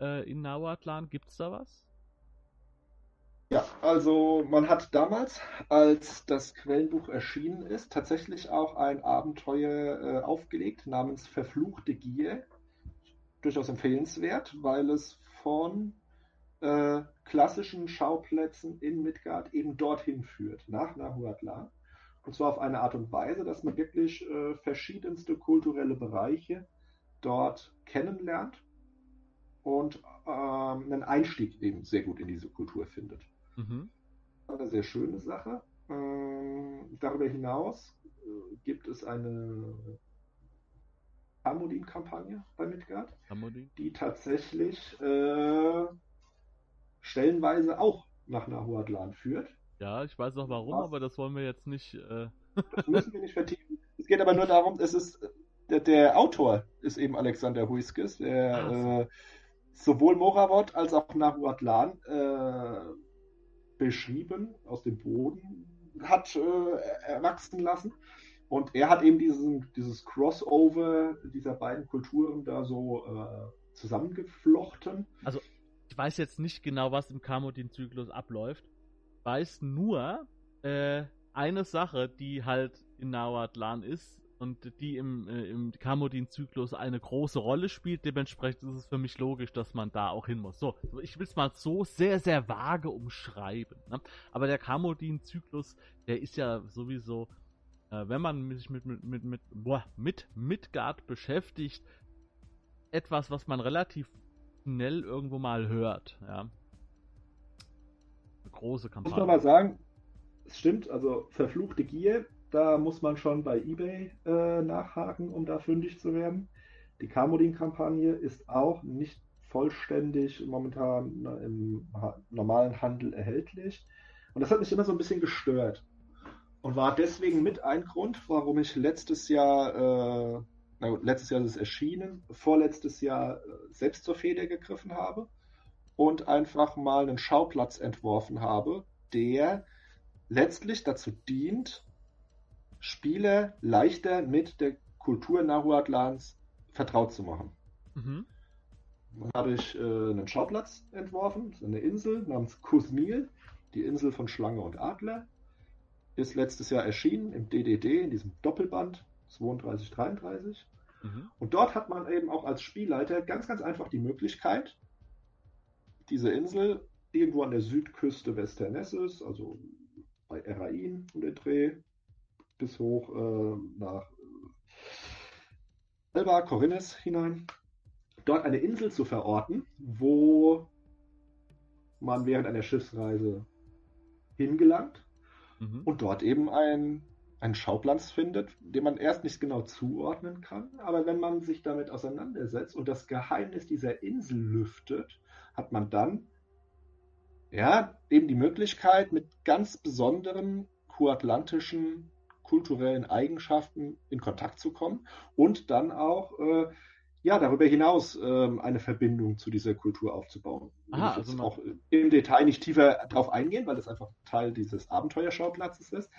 äh, in Nauatlan? Gibt es da was? Ja, also man hat damals, als das Quellenbuch erschienen ist, tatsächlich auch ein Abenteuer äh, aufgelegt namens Verfluchte Gier. Durchaus empfehlenswert, weil es von äh, klassischen Schauplätzen in Midgard eben dorthin führt, nach Nahuatl. Und zwar auf eine Art und Weise, dass man wirklich äh, verschiedenste kulturelle Bereiche dort kennenlernt und ähm, einen Einstieg eben sehr gut in diese Kultur findet. Mhm. Eine sehr schöne Sache. Ähm, darüber hinaus äh, gibt es eine Amodin-Kampagne bei Midgard, Amodin? die tatsächlich äh, stellenweise auch nach Nahuatlan führt. Ja, ich weiß auch warum, Was? aber das wollen wir jetzt nicht. Äh... Das müssen wir nicht vertiefen. Es geht aber nur darum, es ist der, der Autor ist eben Alexander Huiskes, der so. äh, sowohl Moravot als auch Nahuatlan äh, beschrieben aus dem Boden hat äh, erwachsen lassen. Und er hat eben diesen, dieses Crossover dieser beiden Kulturen da so äh, zusammengeflochten. Also ich weiß jetzt nicht genau, was im Kamodin-Zyklus abläuft. Weiß nur äh, eine Sache, die halt in Nahuatlan ist und die im, äh, im Kamodin-Zyklus eine große Rolle spielt. Dementsprechend ist es für mich logisch, dass man da auch hin muss. So, ich will es mal so sehr, sehr vage umschreiben. Ne? Aber der Kamodin-Zyklus, der ist ja sowieso, äh, wenn man sich mit, mit, mit, mit, boah, mit Midgard beschäftigt, etwas, was man relativ schnell irgendwo mal hört. Ja. Eine große Kampagne. Muss man mal sagen, es stimmt, also verfluchte Gier, da muss man schon bei eBay äh, nachhaken, um da fündig zu werden. Die Camodin-Kampagne ist auch nicht vollständig momentan im normalen Handel erhältlich. Und das hat mich immer so ein bisschen gestört. Und war deswegen mit ein Grund, warum ich letztes Jahr äh, na gut, letztes Jahr ist es erschienen, vorletztes Jahr äh, selbst zur Feder gegriffen habe und einfach mal einen Schauplatz entworfen habe, der letztlich dazu dient, Spieler leichter mit der Kultur Nahuatlans vertraut zu machen. Mhm. Dann habe ich äh, einen Schauplatz entworfen, eine Insel namens Kusmil, die Insel von Schlange und Adler. Ist letztes Jahr erschienen im DDD, in diesem Doppelband 32, 33. Mhm. Und dort hat man eben auch als Spielleiter ganz, ganz einfach die Möglichkeit, diese Insel irgendwo an der Südküste Westernesses, also bei Erain und der Dreh, bis hoch äh, nach Alba, Corinnes hinein, dort eine Insel zu verorten, wo man während einer Schiffsreise hingelangt mhm. und dort eben ein einen Schauplatz findet, den man erst nicht genau zuordnen kann, aber wenn man sich damit auseinandersetzt und das Geheimnis dieser Insel lüftet, hat man dann ja eben die Möglichkeit, mit ganz besonderen kuatlantischen kulturellen Eigenschaften in Kontakt zu kommen und dann auch äh, ja, darüber hinaus ähm, eine Verbindung zu dieser Kultur aufzubauen. Aha, also auch im Detail nicht tiefer darauf eingehen, weil das einfach Teil dieses Abenteuerschauplatzes ist.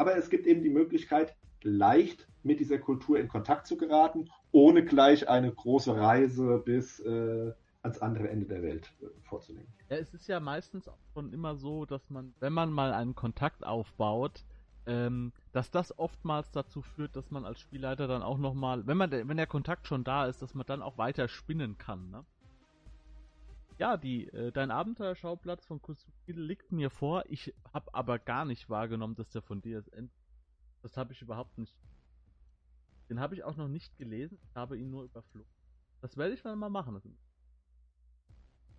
Aber es gibt eben die Möglichkeit, leicht mit dieser Kultur in Kontakt zu geraten, ohne gleich eine große Reise bis äh, ans andere Ende der Welt äh, vorzunehmen. Ja, es ist ja meistens schon immer so, dass man, wenn man mal einen Kontakt aufbaut, ähm, dass das oftmals dazu führt, dass man als Spielleiter dann auch nochmal, wenn man, wenn der Kontakt schon da ist, dass man dann auch weiter spinnen kann, ne? Ja, die, äh, dein Abenteuerschauplatz von Kusukide liegt mir vor. Ich habe aber gar nicht wahrgenommen, dass der von dir ist. Das habe ich überhaupt nicht. Den habe ich auch noch nicht gelesen. Ich habe ihn nur überflogen. Das werde ich dann mal machen.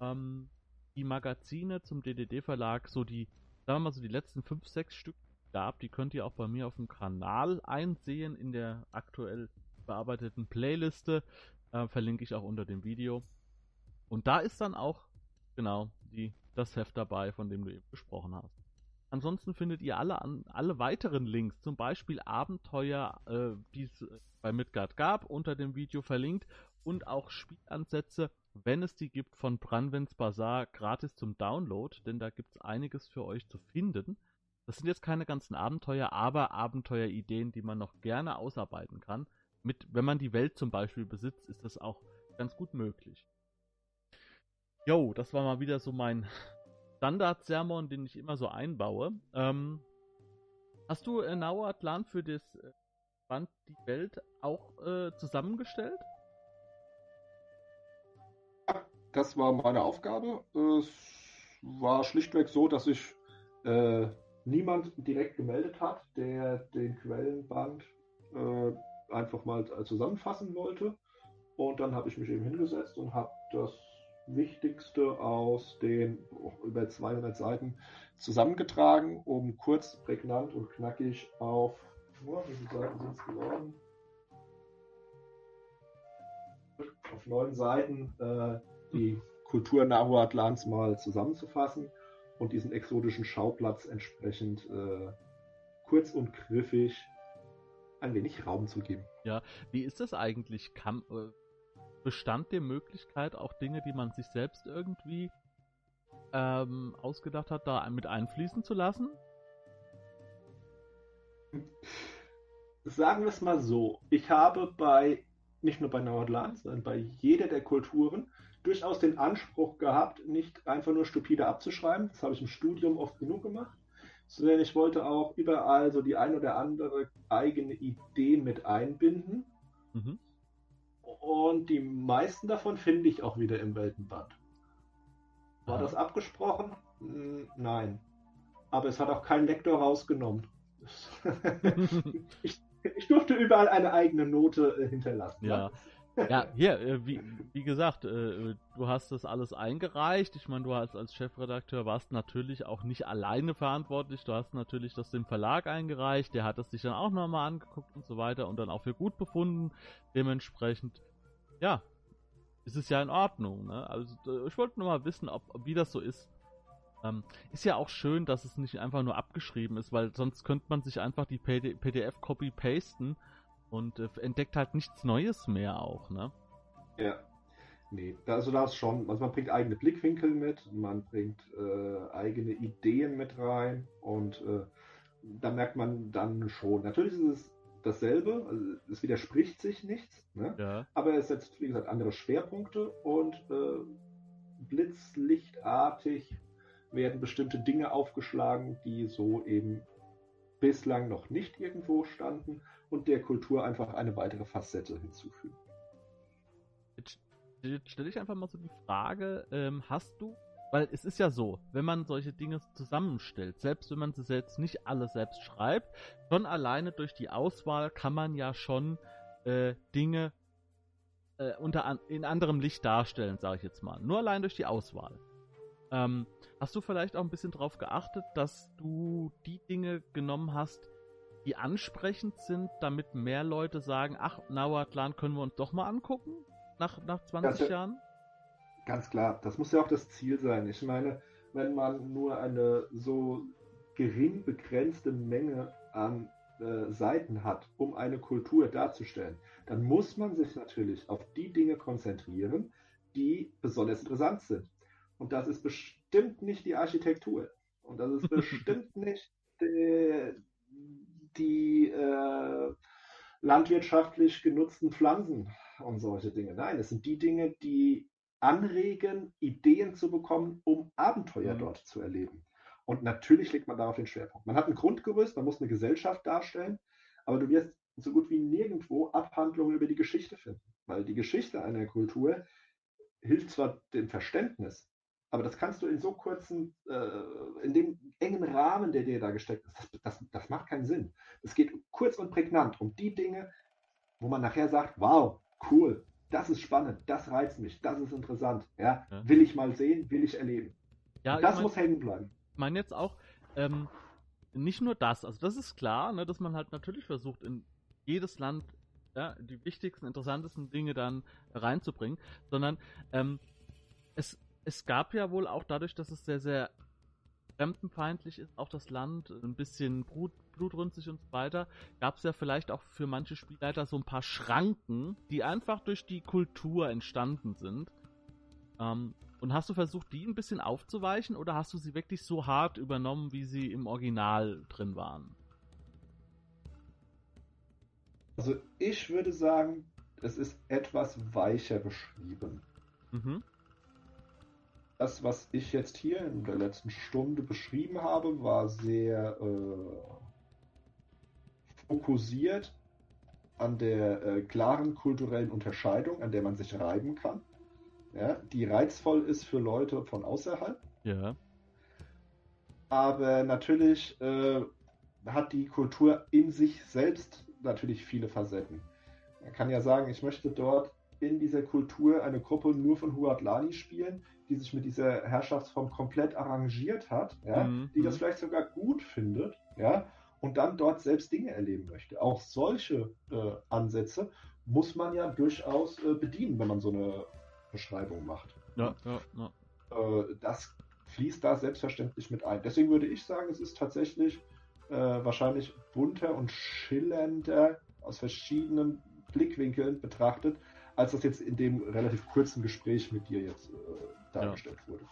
Ähm, die Magazine zum DDD-Verlag, so die, sagen wir mal so die letzten 5, 6 Stück gab, die könnt ihr auch bei mir auf dem Kanal einsehen in der aktuell bearbeiteten Playliste. Äh, verlinke ich auch unter dem Video. Und da ist dann auch, genau, die, das Heft dabei, von dem du eben gesprochen hast. Ansonsten findet ihr alle, alle weiteren Links, zum Beispiel Abenteuer, äh, die es bei Midgard gab, unter dem Video verlinkt und auch Spielansätze, wenn es die gibt, von Branwens Bazaar gratis zum Download, denn da gibt es einiges für euch zu finden. Das sind jetzt keine ganzen Abenteuer, aber Abenteuerideen, die man noch gerne ausarbeiten kann. Mit, wenn man die Welt zum Beispiel besitzt, ist das auch ganz gut möglich. Jo, das war mal wieder so mein Standard-Sermon, den ich immer so einbaue. Ähm, hast du äh, Nauatlan für das äh, Band Die Welt auch äh, zusammengestellt? Das war meine Aufgabe. Es war schlichtweg so, dass sich äh, niemand direkt gemeldet hat, der den Quellenband äh, einfach mal zusammenfassen wollte. Und dann habe ich mich eben hingesetzt und habe das Wichtigste aus den oh, über 200 Seiten zusammengetragen, um kurz, prägnant und knackig auf, oh, wie viele Seiten sind es geworden? Auf neun Seiten äh, die Kultur Nahuatlans mal zusammenzufassen und diesen exotischen Schauplatz entsprechend äh, kurz und griffig ein wenig Raum zu geben. Ja, wie ist das eigentlich? Kann, äh, bestand der Möglichkeit, auch Dinge, die man sich selbst irgendwie ähm, ausgedacht hat, da mit einfließen zu lassen? Sagen wir es mal so. Ich habe bei, nicht nur bei Nordland, sondern bei jeder der Kulturen durchaus den Anspruch gehabt, nicht einfach nur stupide abzuschreiben. Das habe ich im Studium oft genug gemacht. Sondern ich wollte auch überall so die ein oder andere eigene Idee mit einbinden. Mhm. Und die meisten davon finde ich auch wieder im Weltenband. War Aha. das abgesprochen? Nein. Aber es hat auch kein Lektor rausgenommen. ich, ich, durfte überall eine eigene Note äh, hinterlassen. Ja. Ja, hier, äh, wie, wie gesagt, äh, du hast das alles eingereicht. Ich meine, du hast als Chefredakteur warst natürlich auch nicht alleine verantwortlich. Du hast natürlich das dem Verlag eingereicht. Der hat das sich dann auch nochmal angeguckt und so weiter und dann auch für gut befunden. Dementsprechend ja, ist es ja in Ordnung. Ne? Also ich wollte nur mal wissen, ob, wie das so ist. Ähm, ist ja auch schön, dass es nicht einfach nur abgeschrieben ist, weil sonst könnte man sich einfach die PDF copy pasten und äh, entdeckt halt nichts Neues mehr auch, ne? Ja. Nee, also das schon. Also man bringt eigene Blickwinkel mit, man bringt äh, eigene Ideen mit rein und äh, da merkt man dann schon. Natürlich ist es dasselbe, also es widerspricht sich nichts, ne? ja. aber es setzt, wie gesagt, andere Schwerpunkte und äh, blitzlichtartig werden bestimmte Dinge aufgeschlagen, die so eben bislang noch nicht irgendwo standen und der Kultur einfach eine weitere Facette hinzufügen. Jetzt, stelle ich einfach mal so die Frage, ähm, hast du weil es ist ja so, wenn man solche Dinge zusammenstellt, selbst wenn man sie selbst nicht alle selbst schreibt, schon alleine durch die Auswahl kann man ja schon äh, Dinge äh, unter an, in anderem Licht darstellen, sage ich jetzt mal. Nur allein durch die Auswahl. Ähm, hast du vielleicht auch ein bisschen darauf geachtet, dass du die Dinge genommen hast, die ansprechend sind, damit mehr Leute sagen, ach, Nauatlan können wir uns doch mal angucken nach, nach 20 das, Jahren? Ganz klar, das muss ja auch das Ziel sein. Ich meine, wenn man nur eine so gering begrenzte Menge an äh, Seiten hat, um eine Kultur darzustellen, dann muss man sich natürlich auf die Dinge konzentrieren, die besonders interessant sind. Und das ist bestimmt nicht die Architektur. Und das ist bestimmt nicht die, die äh, landwirtschaftlich genutzten Pflanzen und solche Dinge. Nein, es sind die Dinge, die anregen, Ideen zu bekommen, um Abenteuer mhm. dort zu erleben. Und natürlich legt man darauf den Schwerpunkt. Man hat ein Grundgerüst, man muss eine Gesellschaft darstellen, aber du wirst so gut wie nirgendwo Abhandlungen über die Geschichte finden. Weil die Geschichte einer Kultur hilft zwar dem Verständnis, aber das kannst du in so kurzen, äh, in dem engen Rahmen, der dir da gesteckt ist, das, das, das macht keinen Sinn. Es geht kurz und prägnant um die Dinge, wo man nachher sagt, wow, cool, das ist spannend, das reizt mich, das ist interessant, ja, ja. will ich mal sehen, will ich erleben. Ja, das ich mein, muss hängen bleiben. Ich meine jetzt auch, ähm, nicht nur das, also das ist klar, ne, dass man halt natürlich versucht, in jedes Land ja, die wichtigsten, interessantesten Dinge dann reinzubringen, sondern ähm, es, es gab ja wohl auch dadurch, dass es sehr, sehr fremdenfeindlich ist, auch das Land, ein bisschen Blut, blutrünstig und so weiter, gab es ja vielleicht auch für manche Spielleiter so ein paar Schranken, die einfach durch die Kultur entstanden sind. Ähm, und hast du versucht, die ein bisschen aufzuweichen oder hast du sie wirklich so hart übernommen, wie sie im Original drin waren? Also ich würde sagen, es ist etwas weicher beschrieben. Mhm. Das, was ich jetzt hier in der letzten Stunde beschrieben habe, war sehr äh, fokussiert an der äh, klaren kulturellen Unterscheidung, an der man sich reiben kann ja, die reizvoll ist für Leute von außerhalb. Ja. Aber natürlich äh, hat die Kultur in sich selbst natürlich viele Facetten. Man kann ja sagen, ich möchte dort in dieser Kultur eine Gruppe nur von Huatlani spielen, die sich mit dieser Herrschaftsform komplett arrangiert hat, ja, mhm. die das mhm. vielleicht sogar gut findet, ja, und dann dort selbst Dinge erleben möchte. Auch solche äh, Ansätze muss man ja durchaus äh, bedienen, wenn man so eine Beschreibung macht. Ja, ja, ja. Äh, das fließt da selbstverständlich mit ein. Deswegen würde ich sagen, es ist tatsächlich äh, wahrscheinlich bunter und schillernder aus verschiedenen Blickwinkeln betrachtet, als das jetzt in dem relativ kurzen Gespräch mit dir jetzt äh, dargestellt ja. wurde.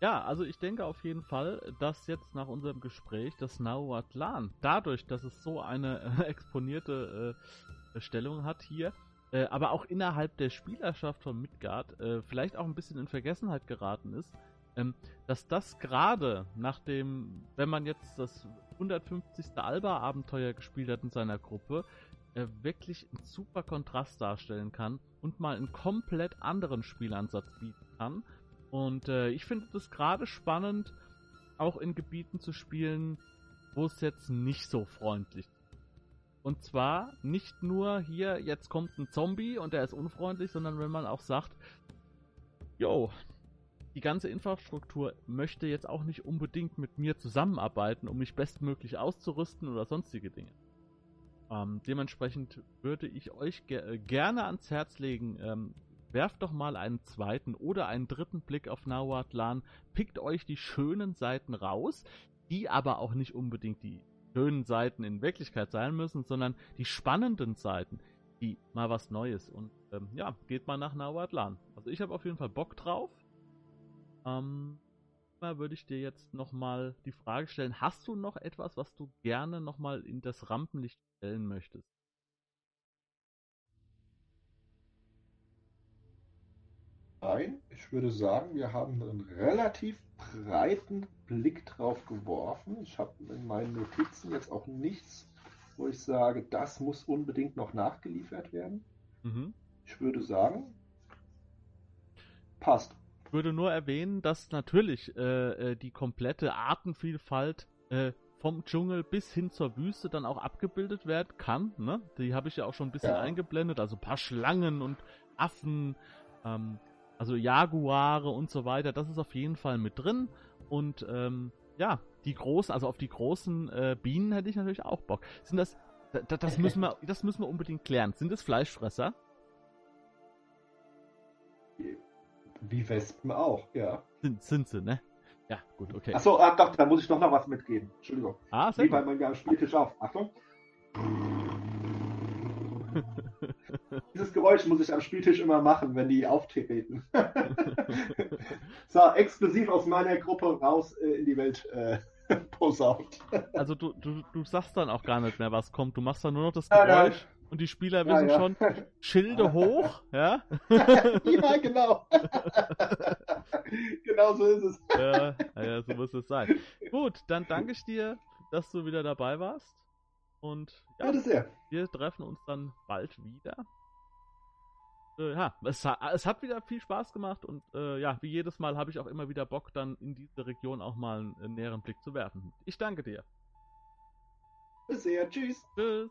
Ja, also ich denke auf jeden Fall, dass jetzt nach unserem Gespräch das Nahuatlan, dadurch, dass es so eine äh, exponierte äh, Stellung hat hier, äh, aber auch innerhalb der Spielerschaft von Midgard äh, vielleicht auch ein bisschen in Vergessenheit geraten ist, ähm, dass das gerade nach dem, wenn man jetzt das 150. Alba-Abenteuer gespielt hat in seiner Gruppe, äh, wirklich einen super Kontrast darstellen kann und mal einen komplett anderen Spielansatz bieten kann. Und äh, ich finde es gerade spannend, auch in Gebieten zu spielen, wo es jetzt nicht so freundlich ist. Und zwar nicht nur hier, jetzt kommt ein Zombie und der ist unfreundlich, sondern wenn man auch sagt, yo, die ganze Infrastruktur möchte jetzt auch nicht unbedingt mit mir zusammenarbeiten, um mich bestmöglich auszurüsten oder sonstige Dinge. Ähm, dementsprechend würde ich euch ge äh, gerne ans Herz legen, ähm, werft doch mal einen zweiten oder einen dritten Blick auf Nahuatlan, pickt euch die schönen Seiten raus, die aber auch nicht unbedingt die schönen Seiten in Wirklichkeit sein müssen, sondern die spannenden Seiten, die mal was Neues. Und ähm, ja, geht mal nach Nahuatlan. Also ich habe auf jeden Fall Bock drauf. Ähm, würde ich dir jetzt nochmal die Frage stellen, hast du noch etwas, was du gerne nochmal in das Rampenlicht stellen möchtest? Nein, ich würde sagen, wir haben einen relativ breiten Blick drauf geworfen. Ich habe in meinen Notizen jetzt auch nichts, wo ich sage, das muss unbedingt noch nachgeliefert werden. Mhm. Ich würde sagen, passt. Ich würde nur erwähnen, dass natürlich äh, äh, die komplette Artenvielfalt äh, vom Dschungel bis hin zur Wüste dann auch abgebildet werden kann. Ne? Die habe ich ja auch schon ein bisschen ja. eingeblendet, also ein paar Schlangen und Affen. Ähm, also Jaguare und so weiter, das ist auf jeden Fall mit drin. Und ähm, ja, die großen, also auf die großen äh, Bienen hätte ich natürlich auch Bock. Sind das, das, das müssen wir, das müssen wir unbedingt klären. Sind das Fleischfresser? Wie Wespen auch, ja. Sind, sind sie, ne? Ja, gut, okay. Achso, ah, doch, da muss ich doch noch was mitgeben. Entschuldigung. Ah, sehr Wie bei meinem Spieltisch auf. Achtung. Dieses Geräusch muss ich am Spieltisch immer machen, wenn die auftreten. so, exklusiv aus meiner Gruppe raus äh, in die Welt äh, posaunt. also du, du, du sagst dann auch gar nicht mehr, was kommt. Du machst dann nur noch das Geräusch. Und die Spieler wissen ja, ja. schon, Schilde hoch, ja? ja, genau. genau so ist es. ja, ja, so muss es sein. Gut, dann danke ich dir, dass du wieder dabei warst. Und ja, sehr. wir treffen uns dann bald wieder. Äh, ja, es, es, hat wieder viel Spaß gemacht und äh, ja, wie jedes Mal habe ich auch immer wieder Bock, dann in diese Region auch mal einen, einen näheren Blick zu werfen. Ich danke dir. Bis sehr. Tschüss. Tschüss.